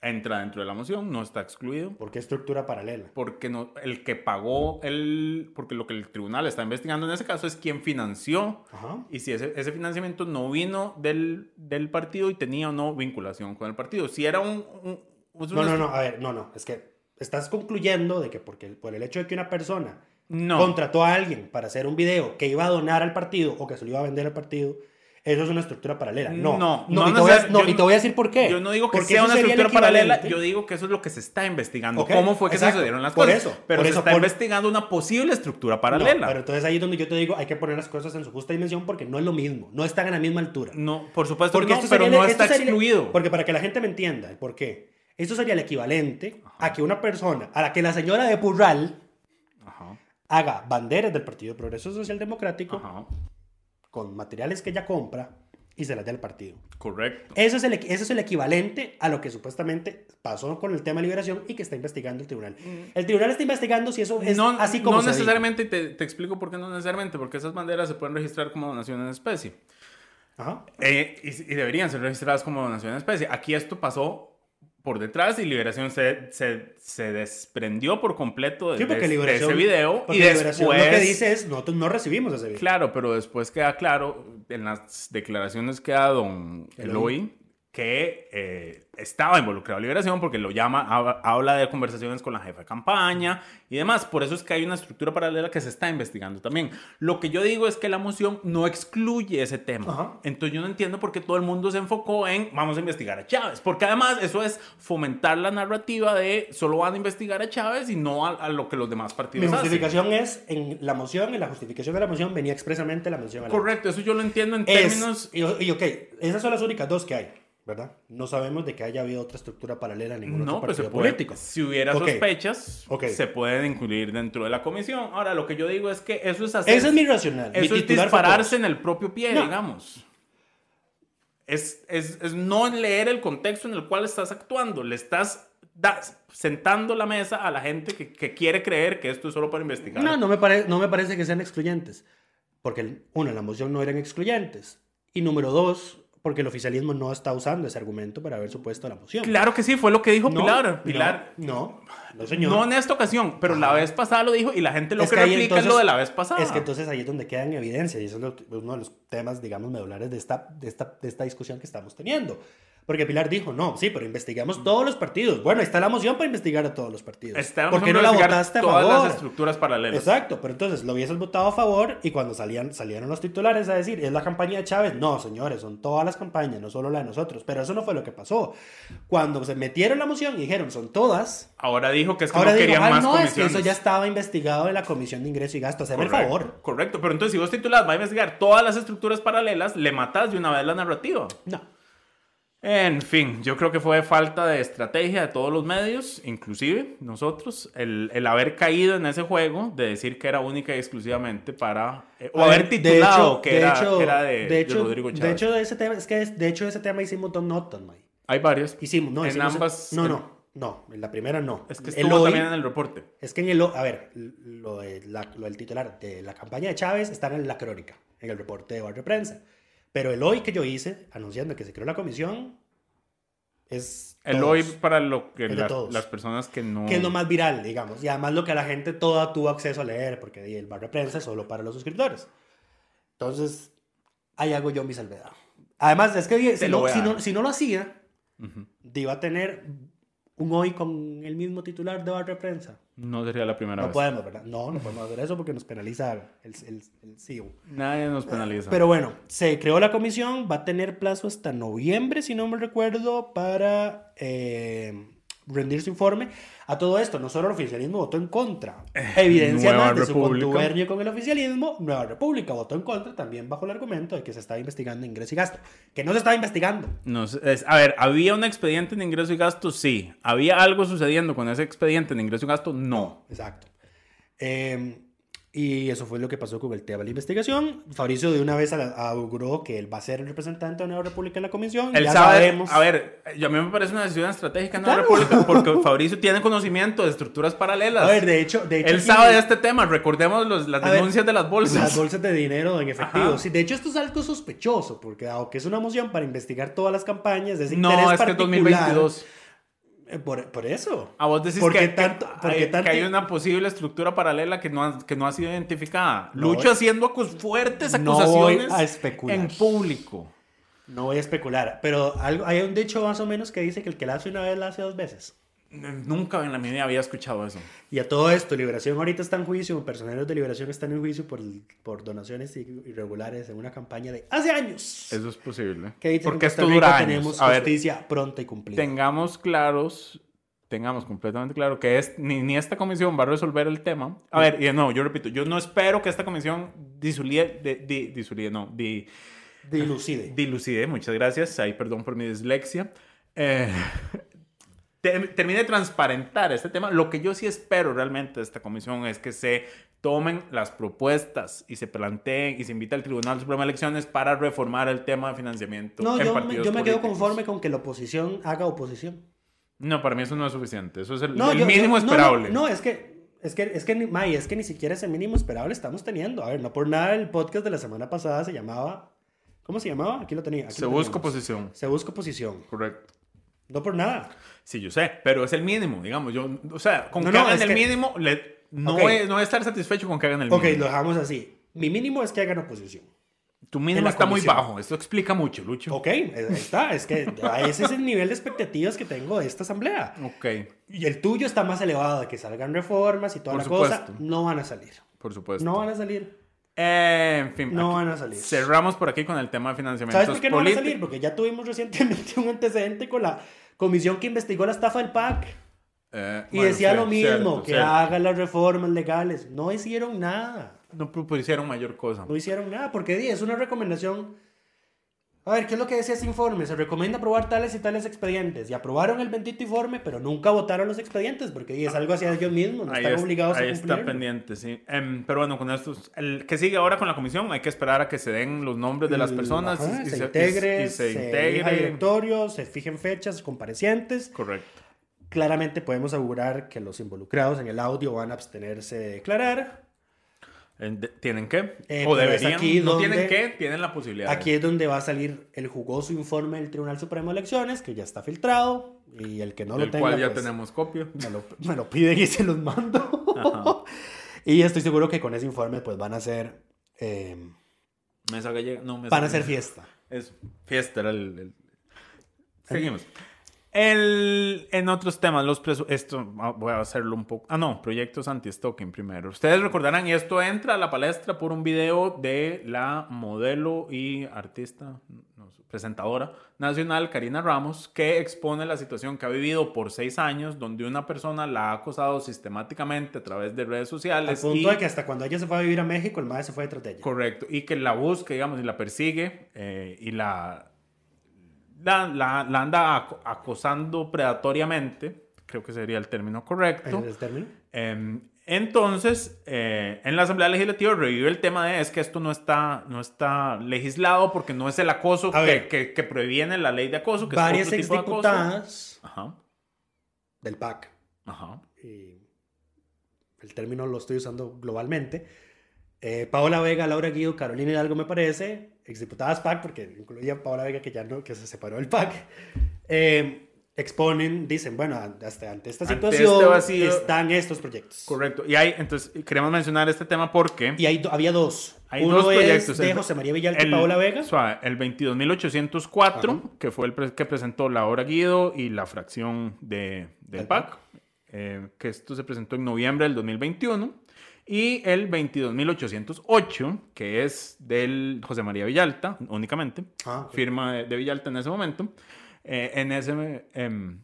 Entra dentro de la moción, no está excluido. ¿Por qué estructura paralela? Porque no, el que pagó el. Porque lo que el tribunal está investigando en ese caso es quién financió. Ajá. Y si ese, ese financiamiento no vino del, del partido y tenía o no vinculación con el partido. Si era un. un- No, no, no, a ver, no, no. Es que estás concluyendo de que porque, por el hecho de que una persona No. contrató a alguien para hacer un video que iba a donar al partido o que se lo iba a vender al partido, eso es una estructura paralela. No, No, no, no y, te voy a, no, yo y te voy a decir por qué. Yo no digo que Porque sea una estructura paralela, yo digo que eso es lo que se está investigando. Ok, ¿Cómo fue que exacto. sucedieron las Por cosas? eso, pero por se eso, está por- investigando una posible estructura No, paralela. pero entonces ahí es donde yo te digo, hay que poner las cosas en su justa dimensión porque no es lo mismo, no están a la misma altura. No, por supuesto Porque que no, pero no está sería- excluido. Porque para que la gente me entienda el por qué, esto sería el equivalente a que una persona, a la que la señora de Purral Ajá. haga banderas del Partido Progreso Social Democrático Ajá. Con materiales que ella compra y se las dé al partido. Correcto. Eso es, el, eso es el equivalente a lo que supuestamente pasó con el tema de liberación y que está investigando el tribunal. El tribunal está investigando si eso es no, así como no se dijo. necesariamente, te, te explico por qué no necesariamente, porque esas banderas se pueden registrar como donación en especie. Ajá. Eh, y, y deberían ser registradas como donación en especie. Aquí esto pasó por detrás y Liberación se, se, se desprendió por completo de, Sí, de- ese video. Y después, lo que dice es, nosotros no recibimos ese video. claro, pero después queda claro en las declaraciones que da don Eloy. Eloy que eh, estaba involucrado en Liberación porque lo llama, hab- habla de conversaciones con la jefa de campaña y demás. Por eso es que hay una estructura paralela que se está investigando también. Lo que yo digo es que la moción no excluye ese tema. Ajá. Entonces yo no entiendo por qué todo el mundo se enfocó en vamos a investigar a Chávez. Porque además eso es fomentar la narrativa de solo van a investigar a Chávez y no a, a lo que los demás Mi partidos hacen. justificación es, en la moción, en la justificación de la moción venía expresamente la mención a la Correcto, eso yo lo entiendo en Es- términos... y, y ok, esas son las únicas dos que hay, ¿verdad? No sabemos de que haya habido otra estructura paralela en ningún No, otro pues partido puede, político. si hubiera sospechas, Ok. se pueden incluir dentro de la comisión. Ahora, lo que yo digo es que eso es hacer... Ese es mi racional. mi Eso es titular fue dispararse en el propio pie, No. digamos. Es, es, es no leer el contexto en el cual estás actuando. Le estás da- sentando la mesa a la gente que, que quiere creer que esto es solo para investigar. No, no me, pare- no me parece que sean excluyentes. Porque, uno, en la moción no eran excluyentes. Y número dos, porque el oficialismo no está usando ese argumento para haber supuesto la moción. Claro que sí, fue lo que dijo No, Pilar. Pilar. No, no, no, señor. No en esta ocasión, pero la vez pasada lo dijo y la gente lo Es que, replica es lo de la vez pasada. Es que entonces ahí es donde queda en evidencia y eso es lo- uno de los temas, digamos, medulares de esta, de, esta, de esta discusión que estamos teniendo. Porque Pilar dijo, no, sí, pero investigamos todos los partidos. Bueno, ahí está la moción para investigar a todos los partidos. Estamos ¿Por qué no la votaste a todas favor? las estructuras paralelas. Exacto, pero entonces lo hubieses votado a favor y cuando salían, salieron los titulares a decir, es la campaña de Chávez. No, señores, son todas las campañas, no solo la de nosotros. Pero eso no fue lo que pasó. Cuando se metieron la moción y dijeron, son todas, Ahora dijo que es que ahora no digo, querían "Ah, más no, es que comisiones. eso ya estaba investigado en la Comisión de Ingreso y Gasto. Haceme el favor. Correcto, pero entonces si vos titulas va a investigar todas las estructuras paralelas, le matas de una vez la narrativa. No. En fin, yo creo que fue falta de estrategia de todos los medios, inclusive nosotros, el, el haber caído en ese juego de decir que era única y exclusivamente para... eh, o haber titulado que de era, hecho, era de, de de hecho, Rodrigo Chávez. de hecho, de ese tema, es que de hecho ese tema hicimos dos notas, May. Hay varios. Hicimos, no, en hicimos- ambas... No, no, no, en la primera no. Es que El estuvo hoy- también en el reporte. Es que en el, a ver, lo, de la- lo del titular de la campaña de Chávez está en la crónica, en el reporte de Barrio Prensa. Pero el hoy que yo hice, anunciando que se creó la comisión, es... El todos, hoy para lo que de las, personas que no... Que es lo más viral, digamos. Y además lo que la gente toda tuvo acceso a leer, porque el Barrio Prensa es solo para los suscriptores. Entonces, ahí hago yo mi salvedad. Además, es que si no, si, no, si no lo hacía, Ujú. di, iba a tener un hoy con el mismo titular de Barrio Prensa. No sería la primera No vez. podemos, ¿verdad? No, no podemos hacer eso porque nos penaliza el, el, el CEO. Nadie nos penaliza. Pero bueno, se creó la comisión, va a tener plazo hasta noviembre, si no me recuerdo, para eh, rendir su informe. A todo esto, no solo el oficialismo votó en contra. (laughs) Evidencia de su contubernio con el oficialismo, Nueva República votó en contra también bajo el argumento de que se estaba investigando ingreso y gasto. Que no se estaba investigando. No sé, es- a ver, ¿había un expediente en ingreso y gasto? Sí. ¿Había algo sucediendo con ese expediente en ingreso y gasto? No. Exacto. Eh, y eso fue lo que pasó con el tema de la investigación. Fabricio de una vez auguró que él va a ser el representante de Nueva República en la comisión. Él ya sabe, sabemos. a ver, yo- a mí me parece una decisión estratégica en Claro. República (laughs) porque Fabricio tiene conocimiento de estructuras paralelas. A ver, de hecho, de hecho Él sabe de este tema, recordemos los- las A ver, denuncias de las bolsas. Las bolsas de dinero en efectivo. Ajá. Sí, de hecho, esto es algo sospechoso, porque aunque es una moción para investigar todas las campañas, es no, interés es que es particular. 2022. Eh, Por, por eso. A vos decís ¿Por que, hay, tanto- que hay una posible estructura paralela que no ha, que no ha sido identificada. No Lucho voy- haciendo acus- fuertes No voy acusaciones a especular. en público. No voy a especular, pero algo, hay un dicho más o menos que dice que el que la hace una vez la hace dos veces. Nunca en la vida había escuchado eso. Y a todo esto, Liberación ahorita está en juicio, personeros de Liberación están en juicio por, por donaciones irregulares en una campaña de hace años. Eso es posible. que Porque esto dura años. tenemos A ver, justicia pronta y cumplida. tengamos claros, tengamos completamente claro que es, ni, ni esta comisión va a resolver el tema. A ver, y no, yo repito, yo no espero que esta comisión disulide, de, no, di- Dilucide. dilucide, muchas gracias, ahí perdón por mi dislexia. Eh, termine de transparentar este tema. Lo que yo sí espero realmente de esta comisión es que se tomen las propuestas y se planteen y se invite al Tribunal Supremo de Elecciones para reformar el tema de financiamiento. No, en yo me, partidos yo me quedo conforme con que la oposición haga oposición. No, para mí eso no es suficiente. Eso es el, No, el yo- mínimo yo- no, esperable. No, no, es que, es que, es que, May, es que ni siquiera ese mínimo esperable estamos teniendo. A ver, no por nada el podcast de la semana pasada se llamaba, ¿cómo se llamaba? Aquí lo tenía. aquí se lo busca oposición. Se busca oposición. Correcto. No por nada. Sí, yo sé, pero es el mínimo, digamos. Yo, o sea, con No, que no, hagan es el que- mínimo, le- no, Ok. voy, no voy a estar satisfecho con que hagan el Ok, mínimo. lo dejamos así. Mi mínimo es que hagan oposición. Tu mínimo está muy bajo. Esto explica mucho, Lucho. Ok, ahí está. Es que ese es el nivel de expectativas que tengo de esta asamblea. Ok, Y el tuyo está más elevado de que salgan reformas y toda Por la cosa. supuesto. No van a salir. por supuesto. No van a salir. Eh, en fin. No van a salir. Cerramos por aquí con el tema de financiamiento. ¿Sabes por qué no van a salir? Porque ya tuvimos recientemente (laughs) un antecedente con la comisión que investigó la estafa del PAC. Y decía lo mismo, que haga las reformas legales. No hicieron nada. No propusieron mayor cosa. No hicieron nada, porque es una recomendación. A ver, ¿qué es lo que decía ese informe? Se recomienda aprobar tales y tales expedientes. Y aprobaron el bendito informe, pero nunca votaron los expedientes, porque es algo hacia ellos mismos, no Ahí, están es- obligados ahí a está cumplirlo. pendiente, sí. Em, pero bueno, con esto, el que sigue ahora con la comisión, hay que esperar a que se den los nombres de las personas Ajá, y, se, se, integre, y se se integre. elija directorio, se fijen fechas comparecientes. Correcto. Claramente podemos asegurar que los involucrados en el audio van a abstenerse de declarar. ¿Tienen que? Eh, o deberían. aquí no donde- tienen que, tienen la posibilidad. Aquí es donde va a salir el jugoso informe del Tribunal Supremo de Elecciones, que ya está filtrado, y el que no lo del tenga, cual ya pues, tenemos copia. me, lo, me lo piden y se los mando. (laughs) y estoy seguro que con ese informe pues van a hacer, eh, Mesa gallega. No, mesa van a hacer fiesta. Es fiesta, era el. el- Seguimos. El, en otros temas, los presu- esto ah, voy a hacerlo un poco. Ah, no, proyectos anti-stalking primero. Ustedes recordarán, y esto entra a la palestra por un video de la modelo y artista, no presentadora nacional, Karina Ramos, que expone la situación que ha vivido por seis años, donde una persona la ha acosado sistemáticamente a través de redes Al sociales. punto y- de que hasta cuando ella se fue a vivir a México, el madre se fue detrás de ella. Correcto. Y que la busca, digamos, y la persigue eh, y la, la, la- la anda aco- acosando predatoriamente, creo que sería el término correcto. ¿Ese es el término? Em, entonces, eh, en la Asamblea Legislativa revive el tema de es que esto no está, no está legislado porque no es el acoso que, ver. que, que proviene la ley de acoso, que Varias es de acoso. exdiputadas Ajá, del PAC, ajá. y el término lo estoy usando globalmente, eh, Paola Vega, Laura Guido, Carolina Hidalgo me parece, exdiputadas PAC, porque incluía a Paola Vega que ya no, que se separó del PAC, eh, exponen, dicen, bueno, hasta ante esta Ante situación este vacío- están estos proyectos. Correcto. Y hay, entonces, queremos mencionar este tema porque... Y hay, había dos. Hay Uno dos proyectos. es de José María Villalta y Paola Vega. suave, el 22.804, Ajá. que fue el pre- que presentó Laura Guido y la fracción de, del Del PAC, eh, que esto se presentó en noviembre del 2021. Y el 22.808, que es del José María Villalta, únicamente, Ah, firma de, de Villalta en ese momento. eh, en ese, em,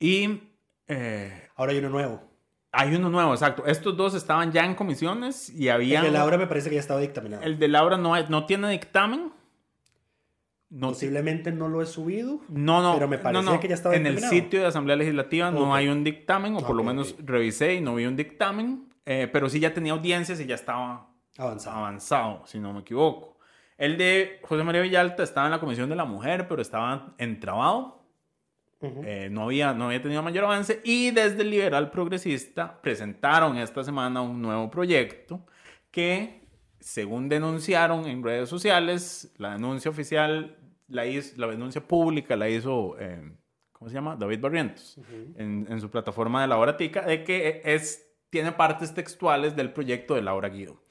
y eh, Ahora hay uno nuevo. hay uno nuevo, exacto. Estos dos estaban ya en comisiones y había... El de Laura me parece que ya estaba dictaminado. El de Laura no, no tiene dictamen. No, Posiblemente no lo he subido. no, no. pero me no, no. que ya estaba En el sitio de Asamblea Legislativa no hay un dictamen, o por lo menos revisé y no vi un dictamen, eh, pero sí ya tenía audiencias y ya estaba Avanzado. avanzado, si no me equivoco. El de José María Villalta estaba en la Comisión de la Mujer, pero estaba entrabado. Eh, no, había, no había tenido mayor avance y desde el Liberal Progresista presentaron esta semana un nuevo proyecto que, según denunciaron en redes sociales, la denuncia oficial, la, hizo, la denuncia pública la hizo, eh, ¿cómo se llama? David Barrientos, en, en su plataforma de La Hora Tica, de que es, tiene partes textuales del proyecto de Laura Guido.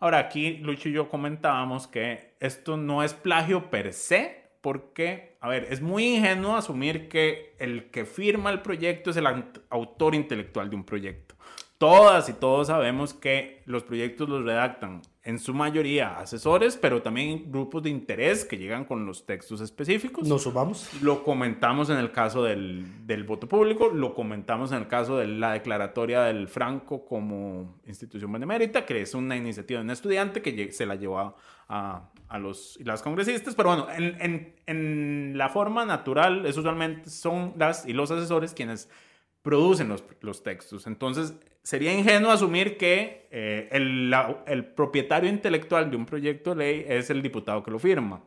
Ahora, aquí Lucho y yo comentábamos que esto no es plagio per se, porque, a ver, es muy ingenuo asumir que el que firma el proyecto es el autor intelectual de un proyecto. Todas y todos sabemos que los proyectos los redactan en su mayoría asesores, pero también grupos de interés que llegan con los textos específicos. Nos sumamos. Lo comentamos en el caso del, del voto público, lo comentamos en el caso de la declaratoria del Franco como institución benemérita, que es una iniciativa de un estudiante que se la llevó a, a- a los y las congresistas, pero bueno, en, en, en la forma natural, es usualmente son las y los asesores quienes producen los, los textos. Entonces, sería ingenuo asumir que eh, el, la- el propietario intelectual de un proyecto de ley es el diputado que lo firma.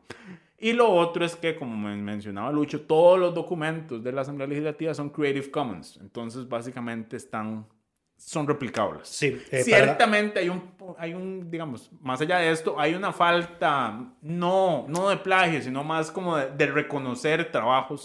Y lo otro es que, como men- mencionaba Lucho, todos los documentos de la Asamblea Legislativa son Creative Commons. Entonces, básicamente están, son replicables. Sí, eh, para Ciertamente hay un, hay un, digamos, más allá de esto, hay una falta, no, no de plagio, sino más como de, de reconocer trabajos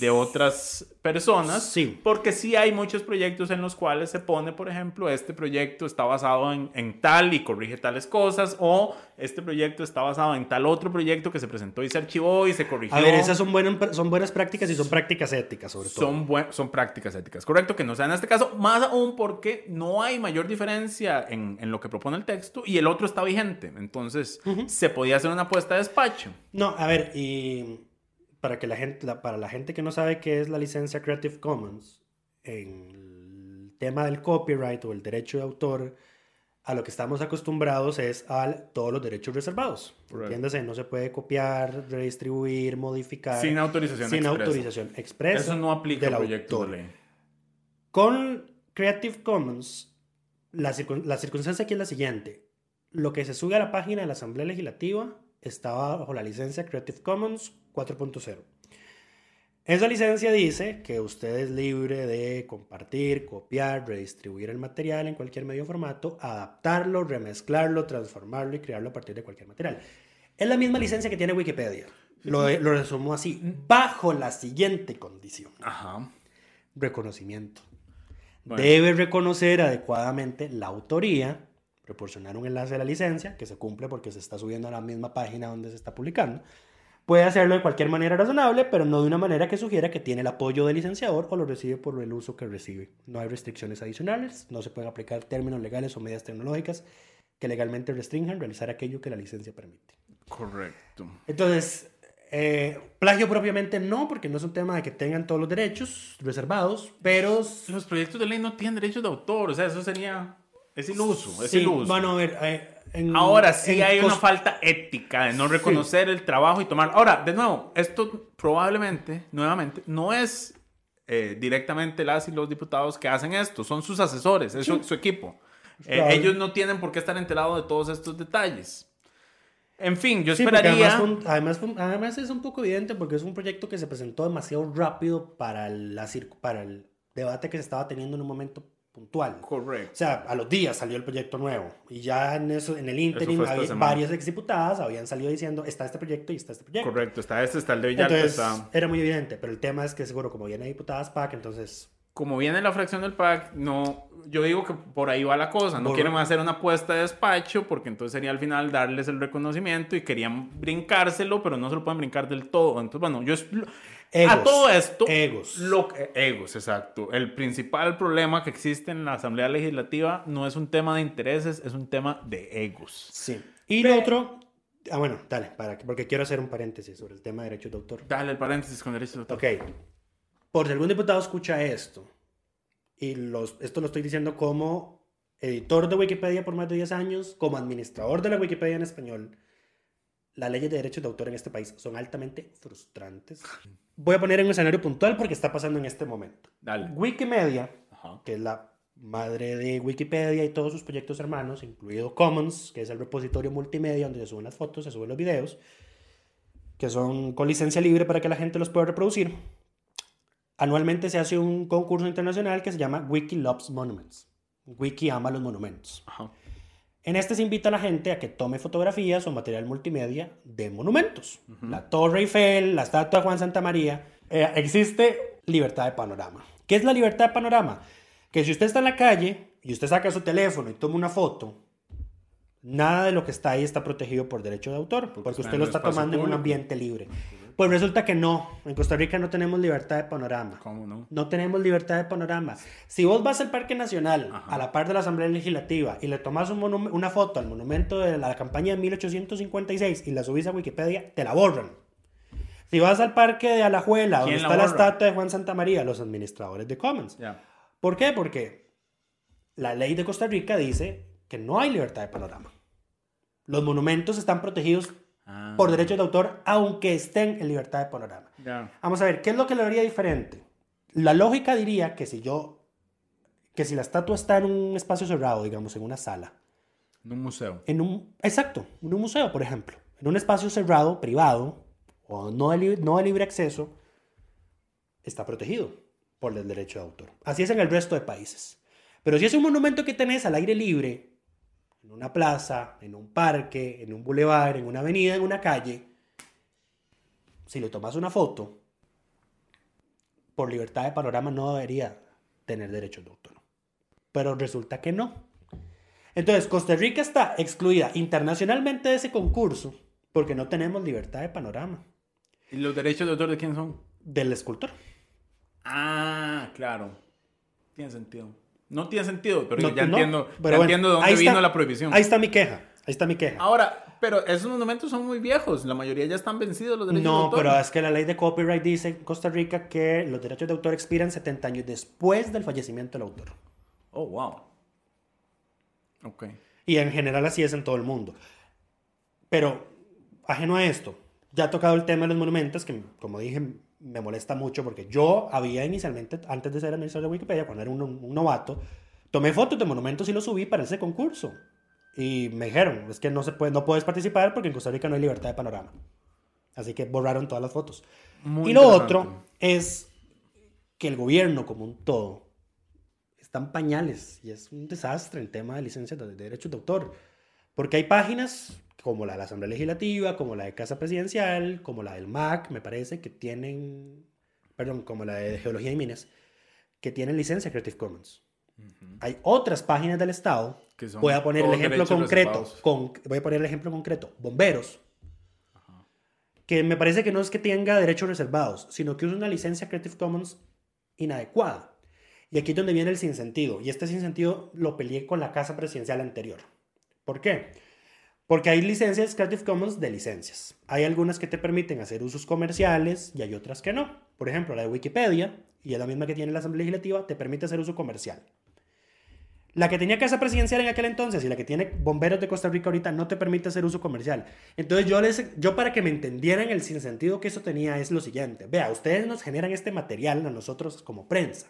de otras personas. Sí. Porque sí hay muchos proyectos en los cuales se pone, por ejemplo, este proyecto está basado en, en tal y corrige tales cosas, o este proyecto está basado en tal otro proyecto que se presentó y se archivó y se corrigió. A ver, esas son buenas, son buenas prácticas y son prácticas éticas, sobre todo. Son, buen- son prácticas éticas. Correcto que no sea en este caso, más aún porque no hay mayor diferencia en, en lo que propone el texto y el otro está vigente. Entonces, se podía hacer una apuesta de despacho. No, a ver, y para que la gente, la- para la gente que no sabe qué es la licencia Creative Commons, en el tema del copyright o el derecho de autor, a lo que estamos acostumbrados es a todos los derechos reservados. Correcto. Entiéndase, no se puede copiar, redistribuir, modificar. Sin autorización sin expresa. autorización expresa. Eso no aplica del a proyectos autor. de ley. Con Creative Commons, la, circun- la circunstancia aquí es la siguiente. Lo que se sube a la página de la Asamblea Legislativa estaba bajo la licencia Creative Commons 4.0. Esa licencia dice que usted es libre de compartir, copiar, redistribuir el material en cualquier medio formato, adaptarlo, remezclarlo, transformarlo y crearlo a partir de cualquier material. Es la misma licencia que tiene Wikipedia. Lo, lo resumo así, bajo la siguiente condición Ajá. reconocimiento. Bueno. Debe reconocer adecuadamente la autoría, proporcionar un enlace a la licencia, que se cumple porque se está subiendo a la misma página donde se está publicando. Puede hacerlo de cualquier manera razonable, pero no de una manera que sugiera que tiene el apoyo del licenciador o lo recibe por el uso que recibe. No hay restricciones adicionales, no se pueden aplicar términos legales o medidas tecnológicas que legalmente restrinjan realizar aquello que la licencia permite. Correcto. Entonces, eh, plagio propiamente no, porque no es un tema de que tengan todos los derechos reservados, pero... Los proyectos de ley no tienen derechos de autor. O sea, eso sería. Es iluso. Es Sí, iluso. Bueno, a ver, eh, en- Ahora sí hay una falta ética de no reconocer el trabajo y tomar. Ahora, de nuevo, esto probablemente, nuevamente, no es eh, directamente las y los diputados que hacen esto, son sus asesores, es su, su equipo. Eh, ellos no tienen por qué estar enterados de todos estos detalles. En fin, yo Sí, esperaría. además, un- además, además es un poco evidente porque es un proyecto que se presentó demasiado rápido para, la, cir- para el debate que se estaba teniendo en un momento puntual. O Correcto. sea, a los días salió el proyecto nuevo y ya en eso en el interim había- varias exdiputadas habían salido diciendo está este proyecto y está este proyecto. Correcto, está este, está el de Villalta, Entonces, está. era muy evidente, pero el tema es que seguro como viene diputadas PAC, entonces Como viene la fracción del PAC, no, yo digo que por ahí va la cosa. No Por- quieren hacer una apuesta de despacho porque entonces sería al final darles el reconocimiento y querían brincárselo, pero no se lo pueden brincar del todo. Entonces, bueno, yo es- a Egos. todo esto, Egos. lo egos, exacto. El principal problema que existe en la Asamblea Legislativa no es un tema de intereses, es un tema de egos. sí. Y lo otro, ah bueno, dale, para, que- porque quiero hacer un paréntesis sobre el tema de derechos de autor. Dale el paréntesis con derechos de autor. Ok. Por si algún diputado escucha esto, y los, esto lo estoy diciendo como editor de Wikipedia por más de 10 años, como administrador de la Wikipedia en español, las leyes de derechos de autor en este país son altamente frustrantes. Voy a poner en un escenario puntual porque está pasando en este momento. Dale. Wikimedia, Ajá. que es la madre de Wikipedia y todos sus proyectos hermanos, incluido Commons, que es el repositorio multimedia donde se suben las fotos, se suben los videos, que son con licencia libre para que la gente los pueda reproducir. Anualmente se hace un concurso internacional que se llama Wiki Loves Monuments. Wiki ama los monumentos. Ajá. En este se invita a la gente a que tome fotografías o material multimedia de monumentos. La Torre Eiffel, la estatua de Juan Santa María. Eh, existe libertad de panorama. ¿Qué es la libertad de panorama? Que si usted está en la calle y usted saca su teléfono y toma una foto, nada de lo que está ahí está protegido por derecho de autor, porque, usted lo está tomando en un ambiente libre. Pues resulta que no. En Costa Rica no tenemos libertad de panorama. ¿Cómo no? No tenemos libertad de panorama. Si vos vas al Parque Nacional, Ajá. a la par de la Asamblea Legislativa, y le un monum- una foto al monumento de la campaña de 1856 y la subís a Wikipedia, te la borran. Si vas al Parque de Alajuela, donde ¿Quién la está la estatua de Juan Santa María, los administradores de Commons. Ya. ¿Por qué? Porque la ley de Costa Rica dice que no hay libertad de panorama. Los monumentos están protegidos Ah. por derechos de autor, aunque estén en libertad de panorama. Vamos a ver, ¿qué es lo que lo haría diferente? La lógica diría que si yo, que si la estatua está en un espacio cerrado, digamos, en una sala, En un museo. en un, exacto, en un museo, por ejemplo, en un espacio cerrado, privado, o no de, no de libre acceso, está protegido por el derecho de autor. Así es en el resto de países. Pero si es un monumento que tenés al aire libre, en una plaza, en un parque, en un bulevar, en una avenida, en una calle, si le tomas una foto, por libertad de panorama no debería tener derechos de autor. Pero resulta que no. Entonces, Costa Rica está excluida internacionalmente de ese concurso porque no tenemos libertad de panorama ¿Y los derechos de autor de quién son? del escultor. Ah, claro. Tiene sentido. No tiene sentido, pero No, ya no, entiendo, pero ya bueno, entiendo de dónde ahí está- vino la prohibición. Ahí está mi queja. Ahí está mi queja. Ahora, pero esos monumentos son muy viejos. La mayoría ya están vencidos los derechos de No, autor. pero es que la ley de copyright dice en Costa Rica que los derechos de autor expiran 70 años después del fallecimiento del autor. Oh, wow. Ok. Y en general así es en todo el mundo. Pero, ajeno a esto, ya he tocado el tema de los monumentos, que como dije, me molesta mucho porque yo había inicialmente, antes de ser administrador de Wikipedia, cuando era un, un novato, tomé fotos de monumentos y los subí para ese concurso. Y me dijeron, es que no, se puede, no puedes participar porque en Costa Rica no hay libertad de panorama. Así que borraron todas las fotos. Muy y lo otro es que el gobierno como un todo están pañales y es un desastre en tema de licencias de derechos de autor. Porque hay páginas como la de la Asamblea Legislativa, como la de Casa Presidencial, como la del MAC, me parece, que tienen, perdón, como la de Geología y Minas, que tienen licencia Creative Commons. Hay otras páginas del Estado, Que son voy a poner el ejemplo concreto, con, voy a poner el ejemplo concreto, bomberos, que me parece que no es que tenga derechos reservados, sino que usa una licencia Creative Commons inadecuada. Y aquí es donde viene el sinsentido. Y este sinsentido lo peleé con la casa presidencial anterior. ¿Por qué? Porque hay licencias Creative Commons de licencias. Hay algunas que te permiten hacer usos comerciales y hay otras que no. Por ejemplo, la de Wikipedia, y es la misma que tiene la Asamblea Legislativa, te permite hacer uso comercial. La que tenía casa presidencial en aquel entonces y la que tiene bomberos de Costa Rica ahorita no te permite hacer uso comercial. Entonces yo, les, yo para que me entendieran el sinsentido que eso tenía es lo siguiente. Vea, ustedes nos generan este material a nosotros como prensa.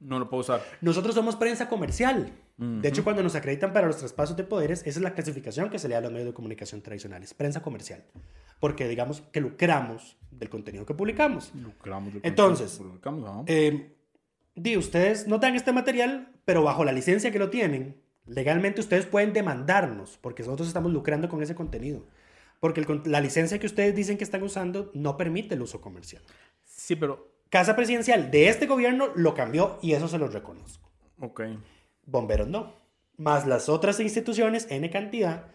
No lo puedo usar. Nosotros somos prensa comercial. De hecho, cuando nos acreditan para los traspasos de poderes, esa es la clasificación que se le da a los medios de comunicación tradicionales, prensa comercial. Porque digamos que lucramos del contenido que publicamos. Lucramos del Entonces, contenido que publicamos. Eh, di, ustedes no dan este material, pero bajo la licencia que lo tienen, legalmente ustedes pueden demandarnos, porque nosotros estamos lucrando con ese contenido. Porque el la licencia que ustedes dicen que están usando no permite el uso comercial. Sí, pero. Casa presidencial de este gobierno lo cambió y eso se lo reconozco. Ok. Bomberos no. Más las otras instituciones, N cantidad,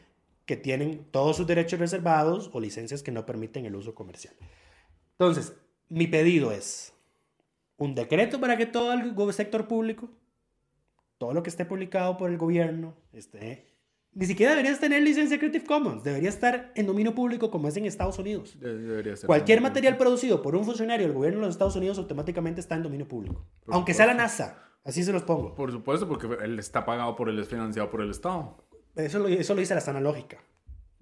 que tienen todos sus derechos reservados o licencias que no permiten el uso comercial. Entonces, mi pedido es un decreto para que todo el sector público, todo lo que esté publicado por el gobierno, esté... Ni siquiera deberías tener licencia Creative Commons, debería estar en dominio público como es en Estados Unidos. De- debería ser Cualquier material producido por un funcionario del gobierno de los Estados Unidos automáticamente está en dominio público. Aunque sea la NASA, así se los pongo. Por supuesto, porque él está pagado por él, es financiado por el Estado. Eso lo, eso lo dice la sana lógica.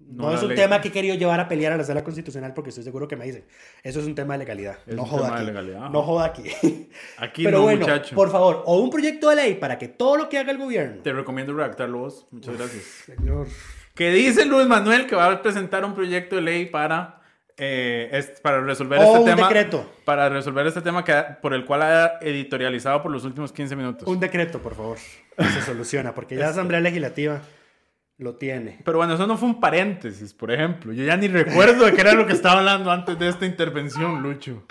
No, No es un ley. tema que he querido llevar a pelear a la sala constitucional porque estoy seguro que me dicen. Eso es un tema de legalidad. Es no un joda tema de aquí. legalidad. No joda aquí. (laughs) Aquí Pero no, bueno, muchacho. por favor, o un proyecto de ley para que todo lo que haga el gobierno. Te recomiendo redactarlo vos. Muchas gracias. Señor. Que dice Luis Manuel que va a presentar un proyecto de ley para, eh, es- para resolver O este un tema. decreto. Para resolver este tema que, por el cual ha editorializado por los últimos 15 minutos. Un decreto, por favor. Se soluciona porque ya (laughs) la Asamblea Legislativa lo tiene. Pero bueno, eso no fue un paréntesis, por ejemplo. Yo ya ni recuerdo de qué era lo que estaba hablando antes de esta intervención, Lucho.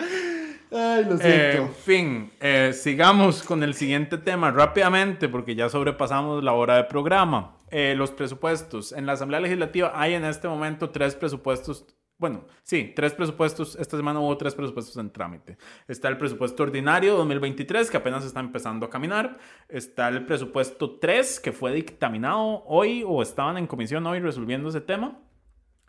Ay, lo Eh, en fin, eh, sigamos con el siguiente tema rápidamente porque ya sobrepasamos la hora de programa. Eh, los presupuestos. En la Asamblea Legislativa hay en este momento tres presupuestos. Bueno, sí, tres presupuestos. Esta semana hubo tres presupuestos en trámite. Está el presupuesto ordinario 2023, que apenas está empezando a caminar. Está el presupuesto 3, que fue dictaminado hoy o estaban en comisión hoy resolviendo ese tema.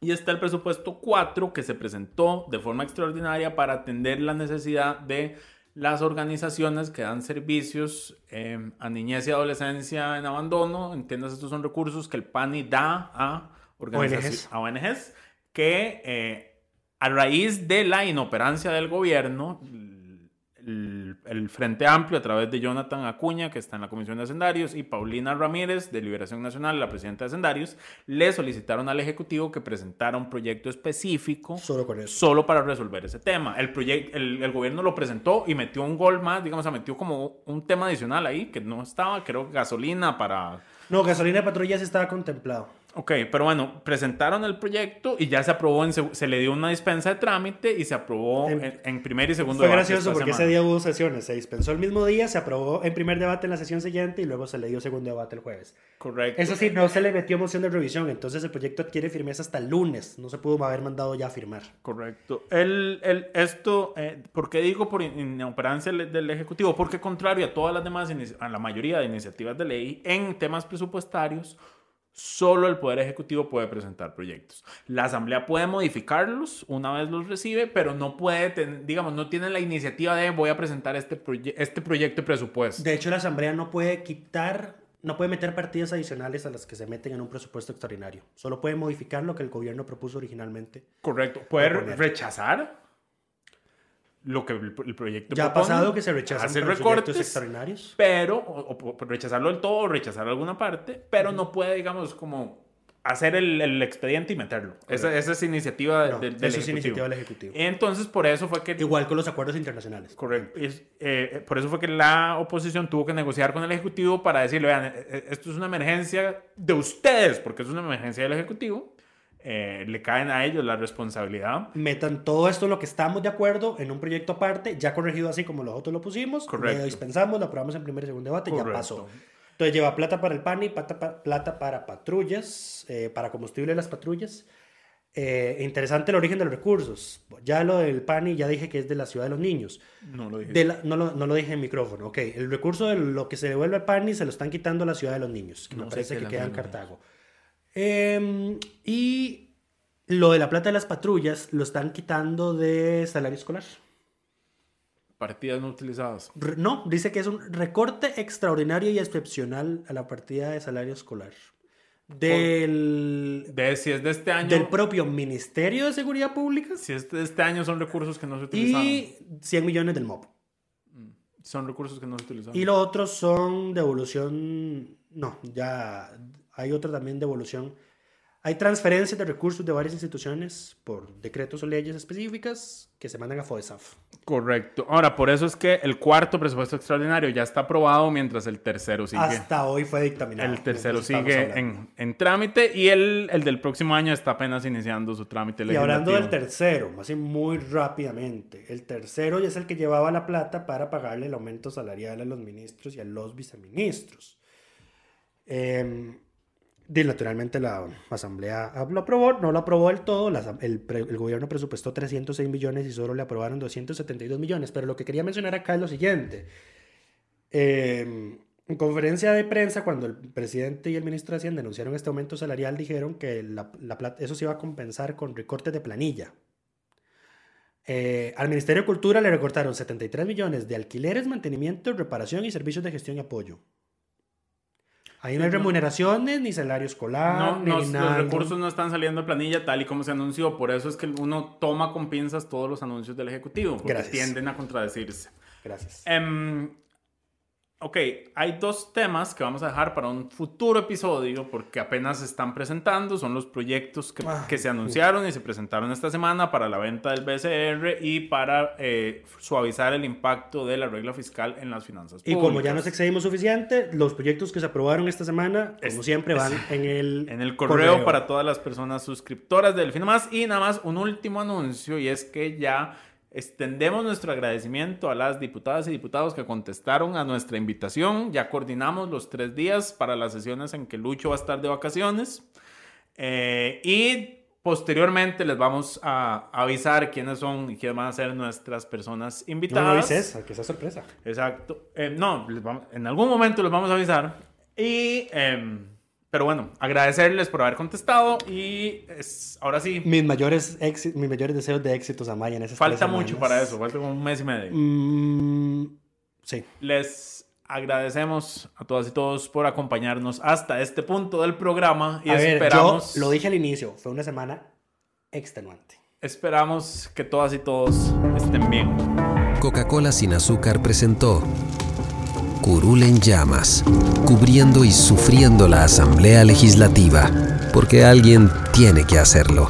Y está el presupuesto 4 que se presentó de forma extraordinaria para atender la necesidad de las organizaciones que dan servicios eh, a niñez y adolescencia en abandono. Entiendas, estos son recursos que el PANI da a organizaciones, ONGs. a ONGs que eh, a raíz de la inoperancia del gobierno, el, el, Frente Amplio a través de Jonathan Acuña, que está en la Comisión de Hacendarios, y Paulina Ramírez, de Liberación Nacional, la presidenta de Hacendarios, le solicitaron al Ejecutivo que presentara un proyecto específico solo, con eso. solo para resolver ese tema. El, proyecto, el, el, gobierno lo presentó y metió un gol más, digamos, se metió como un tema adicional ahí, que no estaba, creo, gasolina para... No, gasolina de patrulla sí estaba contemplado. Ok, pero bueno, presentaron el proyecto y ya se aprobó, en, se, le dio una dispensa de trámite y se aprobó en, en, en primer y segundo Fue gracioso porque semana. ese día hubo sesiones, se dispensó el mismo día, se aprobó en primer debate en la sesión siguiente y luego se le dio segundo debate el jueves. Correcto. Eso sí, no se le metió moción de revisión, entonces el proyecto adquiere firmeza hasta el lunes, no se pudo haber mandado ya a firmar. Correcto. El, el, esto, eh, ¿por qué digo por inoperancia del Ejecutivo? Porque contrario a todas las demás, a la mayoría de iniciativas de ley, en temas presupuestarios, Solo el Poder Ejecutivo puede presentar proyectos. La Asamblea puede modificarlos una vez los recibe, pero no puede, ten, digamos, no tiene la iniciativa de voy a presentar este, proye este proyecto de presupuesto. De hecho, la Asamblea no puede quitar, no puede meter partidas adicionales a las que se meten en un presupuesto extraordinario. Solo puede modificar lo que el gobierno propuso originalmente. Correcto. Puede rechazar lo que el, el proyecto ya ha pasado que se rechazan hacer recortes extraordinarios. pero o, o, rechazarlo del todo o rechazar alguna parte pero no puede digamos como hacer el, el expediente y meterlo. Esa, esa, es iniciativa no, del, del eso ejecutivo. es iniciativa del ejecutivo. Entonces por eso fue que igual con los acuerdos internacionales. Correcto. Es, eh, por eso fue que la oposición tuvo que negociar con el ejecutivo para decirle vean esto es una emergencia de ustedes porque es una emergencia del ejecutivo eh, le caen a ellos la responsabilidad. Metan todo esto, lo que estamos de acuerdo, en un proyecto aparte, ya corregido así como nosotros lo pusimos, Correcto. lo dispensamos, lo aprobamos en primer y segundo debate, Correcto. ya pasó. Entonces lleva plata para el PAN y plata, plata para patrullas, eh, para combustible de las patrullas. Eh, interesante el origen de los recursos. Ya lo del PANI ya dije que es de la ciudad de los niños. No lo dije. La, no, lo, no, lo, dije en micrófono. Ok, el recurso de lo que se devuelve al PANI se lo están quitando a la ciudad de los niños, que no me parece que queda en Cartago. Eh, y lo de la plata de las patrullas lo están quitando de salario escolar. Partidas no utilizadas. Re no, dice que es un recorte extraordinario y excepcional a la partida de salario escolar. Del, de, si es de este año. Del propio Ministerio de Seguridad Pública. Si es de este año son recursos que no se utilizaron. Y 100 millones del MOP. Son recursos que no se utilizaron. Y los otros son devolución. No, ya hay otra también devolución. Hay transferencias de recursos de varias instituciones por decretos o leyes específicas que se mandan a FODESAF. Correcto. Ahora, por eso es que el cuarto presupuesto extraordinario ya está aprobado, mientras el tercero sigue. Hasta hoy fue dictaminado. El tercero sigue en, en, trámite y el, el, del próximo año está apenas iniciando su trámite legislativo. Y hablando del tercero, así muy rápidamente, el tercero ya es el que llevaba la plata para pagarle el aumento salarial a los ministros y a los viceministros. Eh, naturalmente la Asamblea lo aprobó, no lo aprobó del todo, el, gobierno presupuestó 306 millones y solo le aprobaron 272 millones, pero lo que quería mencionar acá es lo siguiente. Eh, en conferencia de prensa, cuando el presidente y el ministro de Hacienda anunciaron este aumento salarial, dijeron que eso se iba a compensar con recortes de planilla. Eh, al Ministerio de Cultura le recortaron 73 millones de alquileres, mantenimiento, reparación y servicios de gestión y apoyo. Ahí no hay remuneraciones, ni salario escolar, no, ni nada. Los recursos no están saliendo de planilla tal y como se anunció. Por eso es que uno toma con pinzas todos los anuncios del Ejecutivo, porque Gracias. tienden a contradecirse. Gracias. Um, ok, hay dos temas que vamos a dejar para un futuro episodio porque apenas se están presentando. Son los proyectos que, Ah, que se anunciaron y se presentaron esta semana para la venta del BCR y para eh, suavizar el impacto de la regla fiscal en las finanzas Y públicas. como ya nos excedimos suficiente, los proyectos que se aprobaron esta semana, como Es- siempre, van es- en el, En el correo, para todas las personas suscriptoras del Delfino Más. Y nada más un último anuncio y es que ya extendemos nuestro agradecimiento a las diputadas y diputados que contestaron a nuestra invitación. Ya coordinamos los tres días para las sesiones en que Lucho va a estar de vacaciones. Eh, y posteriormente les vamos a avisar quiénes son y quiénes van a ser nuestras personas No, invitadas. no dices, que sea sorpresa. Exacto. Eh, no, les vamos- en algún momento les vamos a avisar. Y, eh, pero bueno, agradecerles por haber contestado. Y es, ahora sí, Mis mayores, mis mayores deseos de éxitos a Maya en esas falta tres mucho para eso, falta como un mes y medio. Mm, sí. Les agradecemos a todas y todos por acompañarnos hasta este punto del programa. Y a ver, esperamos. yo lo dije al inicio, fue una semana extenuante. Esperamos que todas y todos estén bien. Coca-Cola sin azúcar presentó Curul en llamas, cubriendo y sufriendo la Asamblea Legislativa, porque alguien tiene que hacerlo.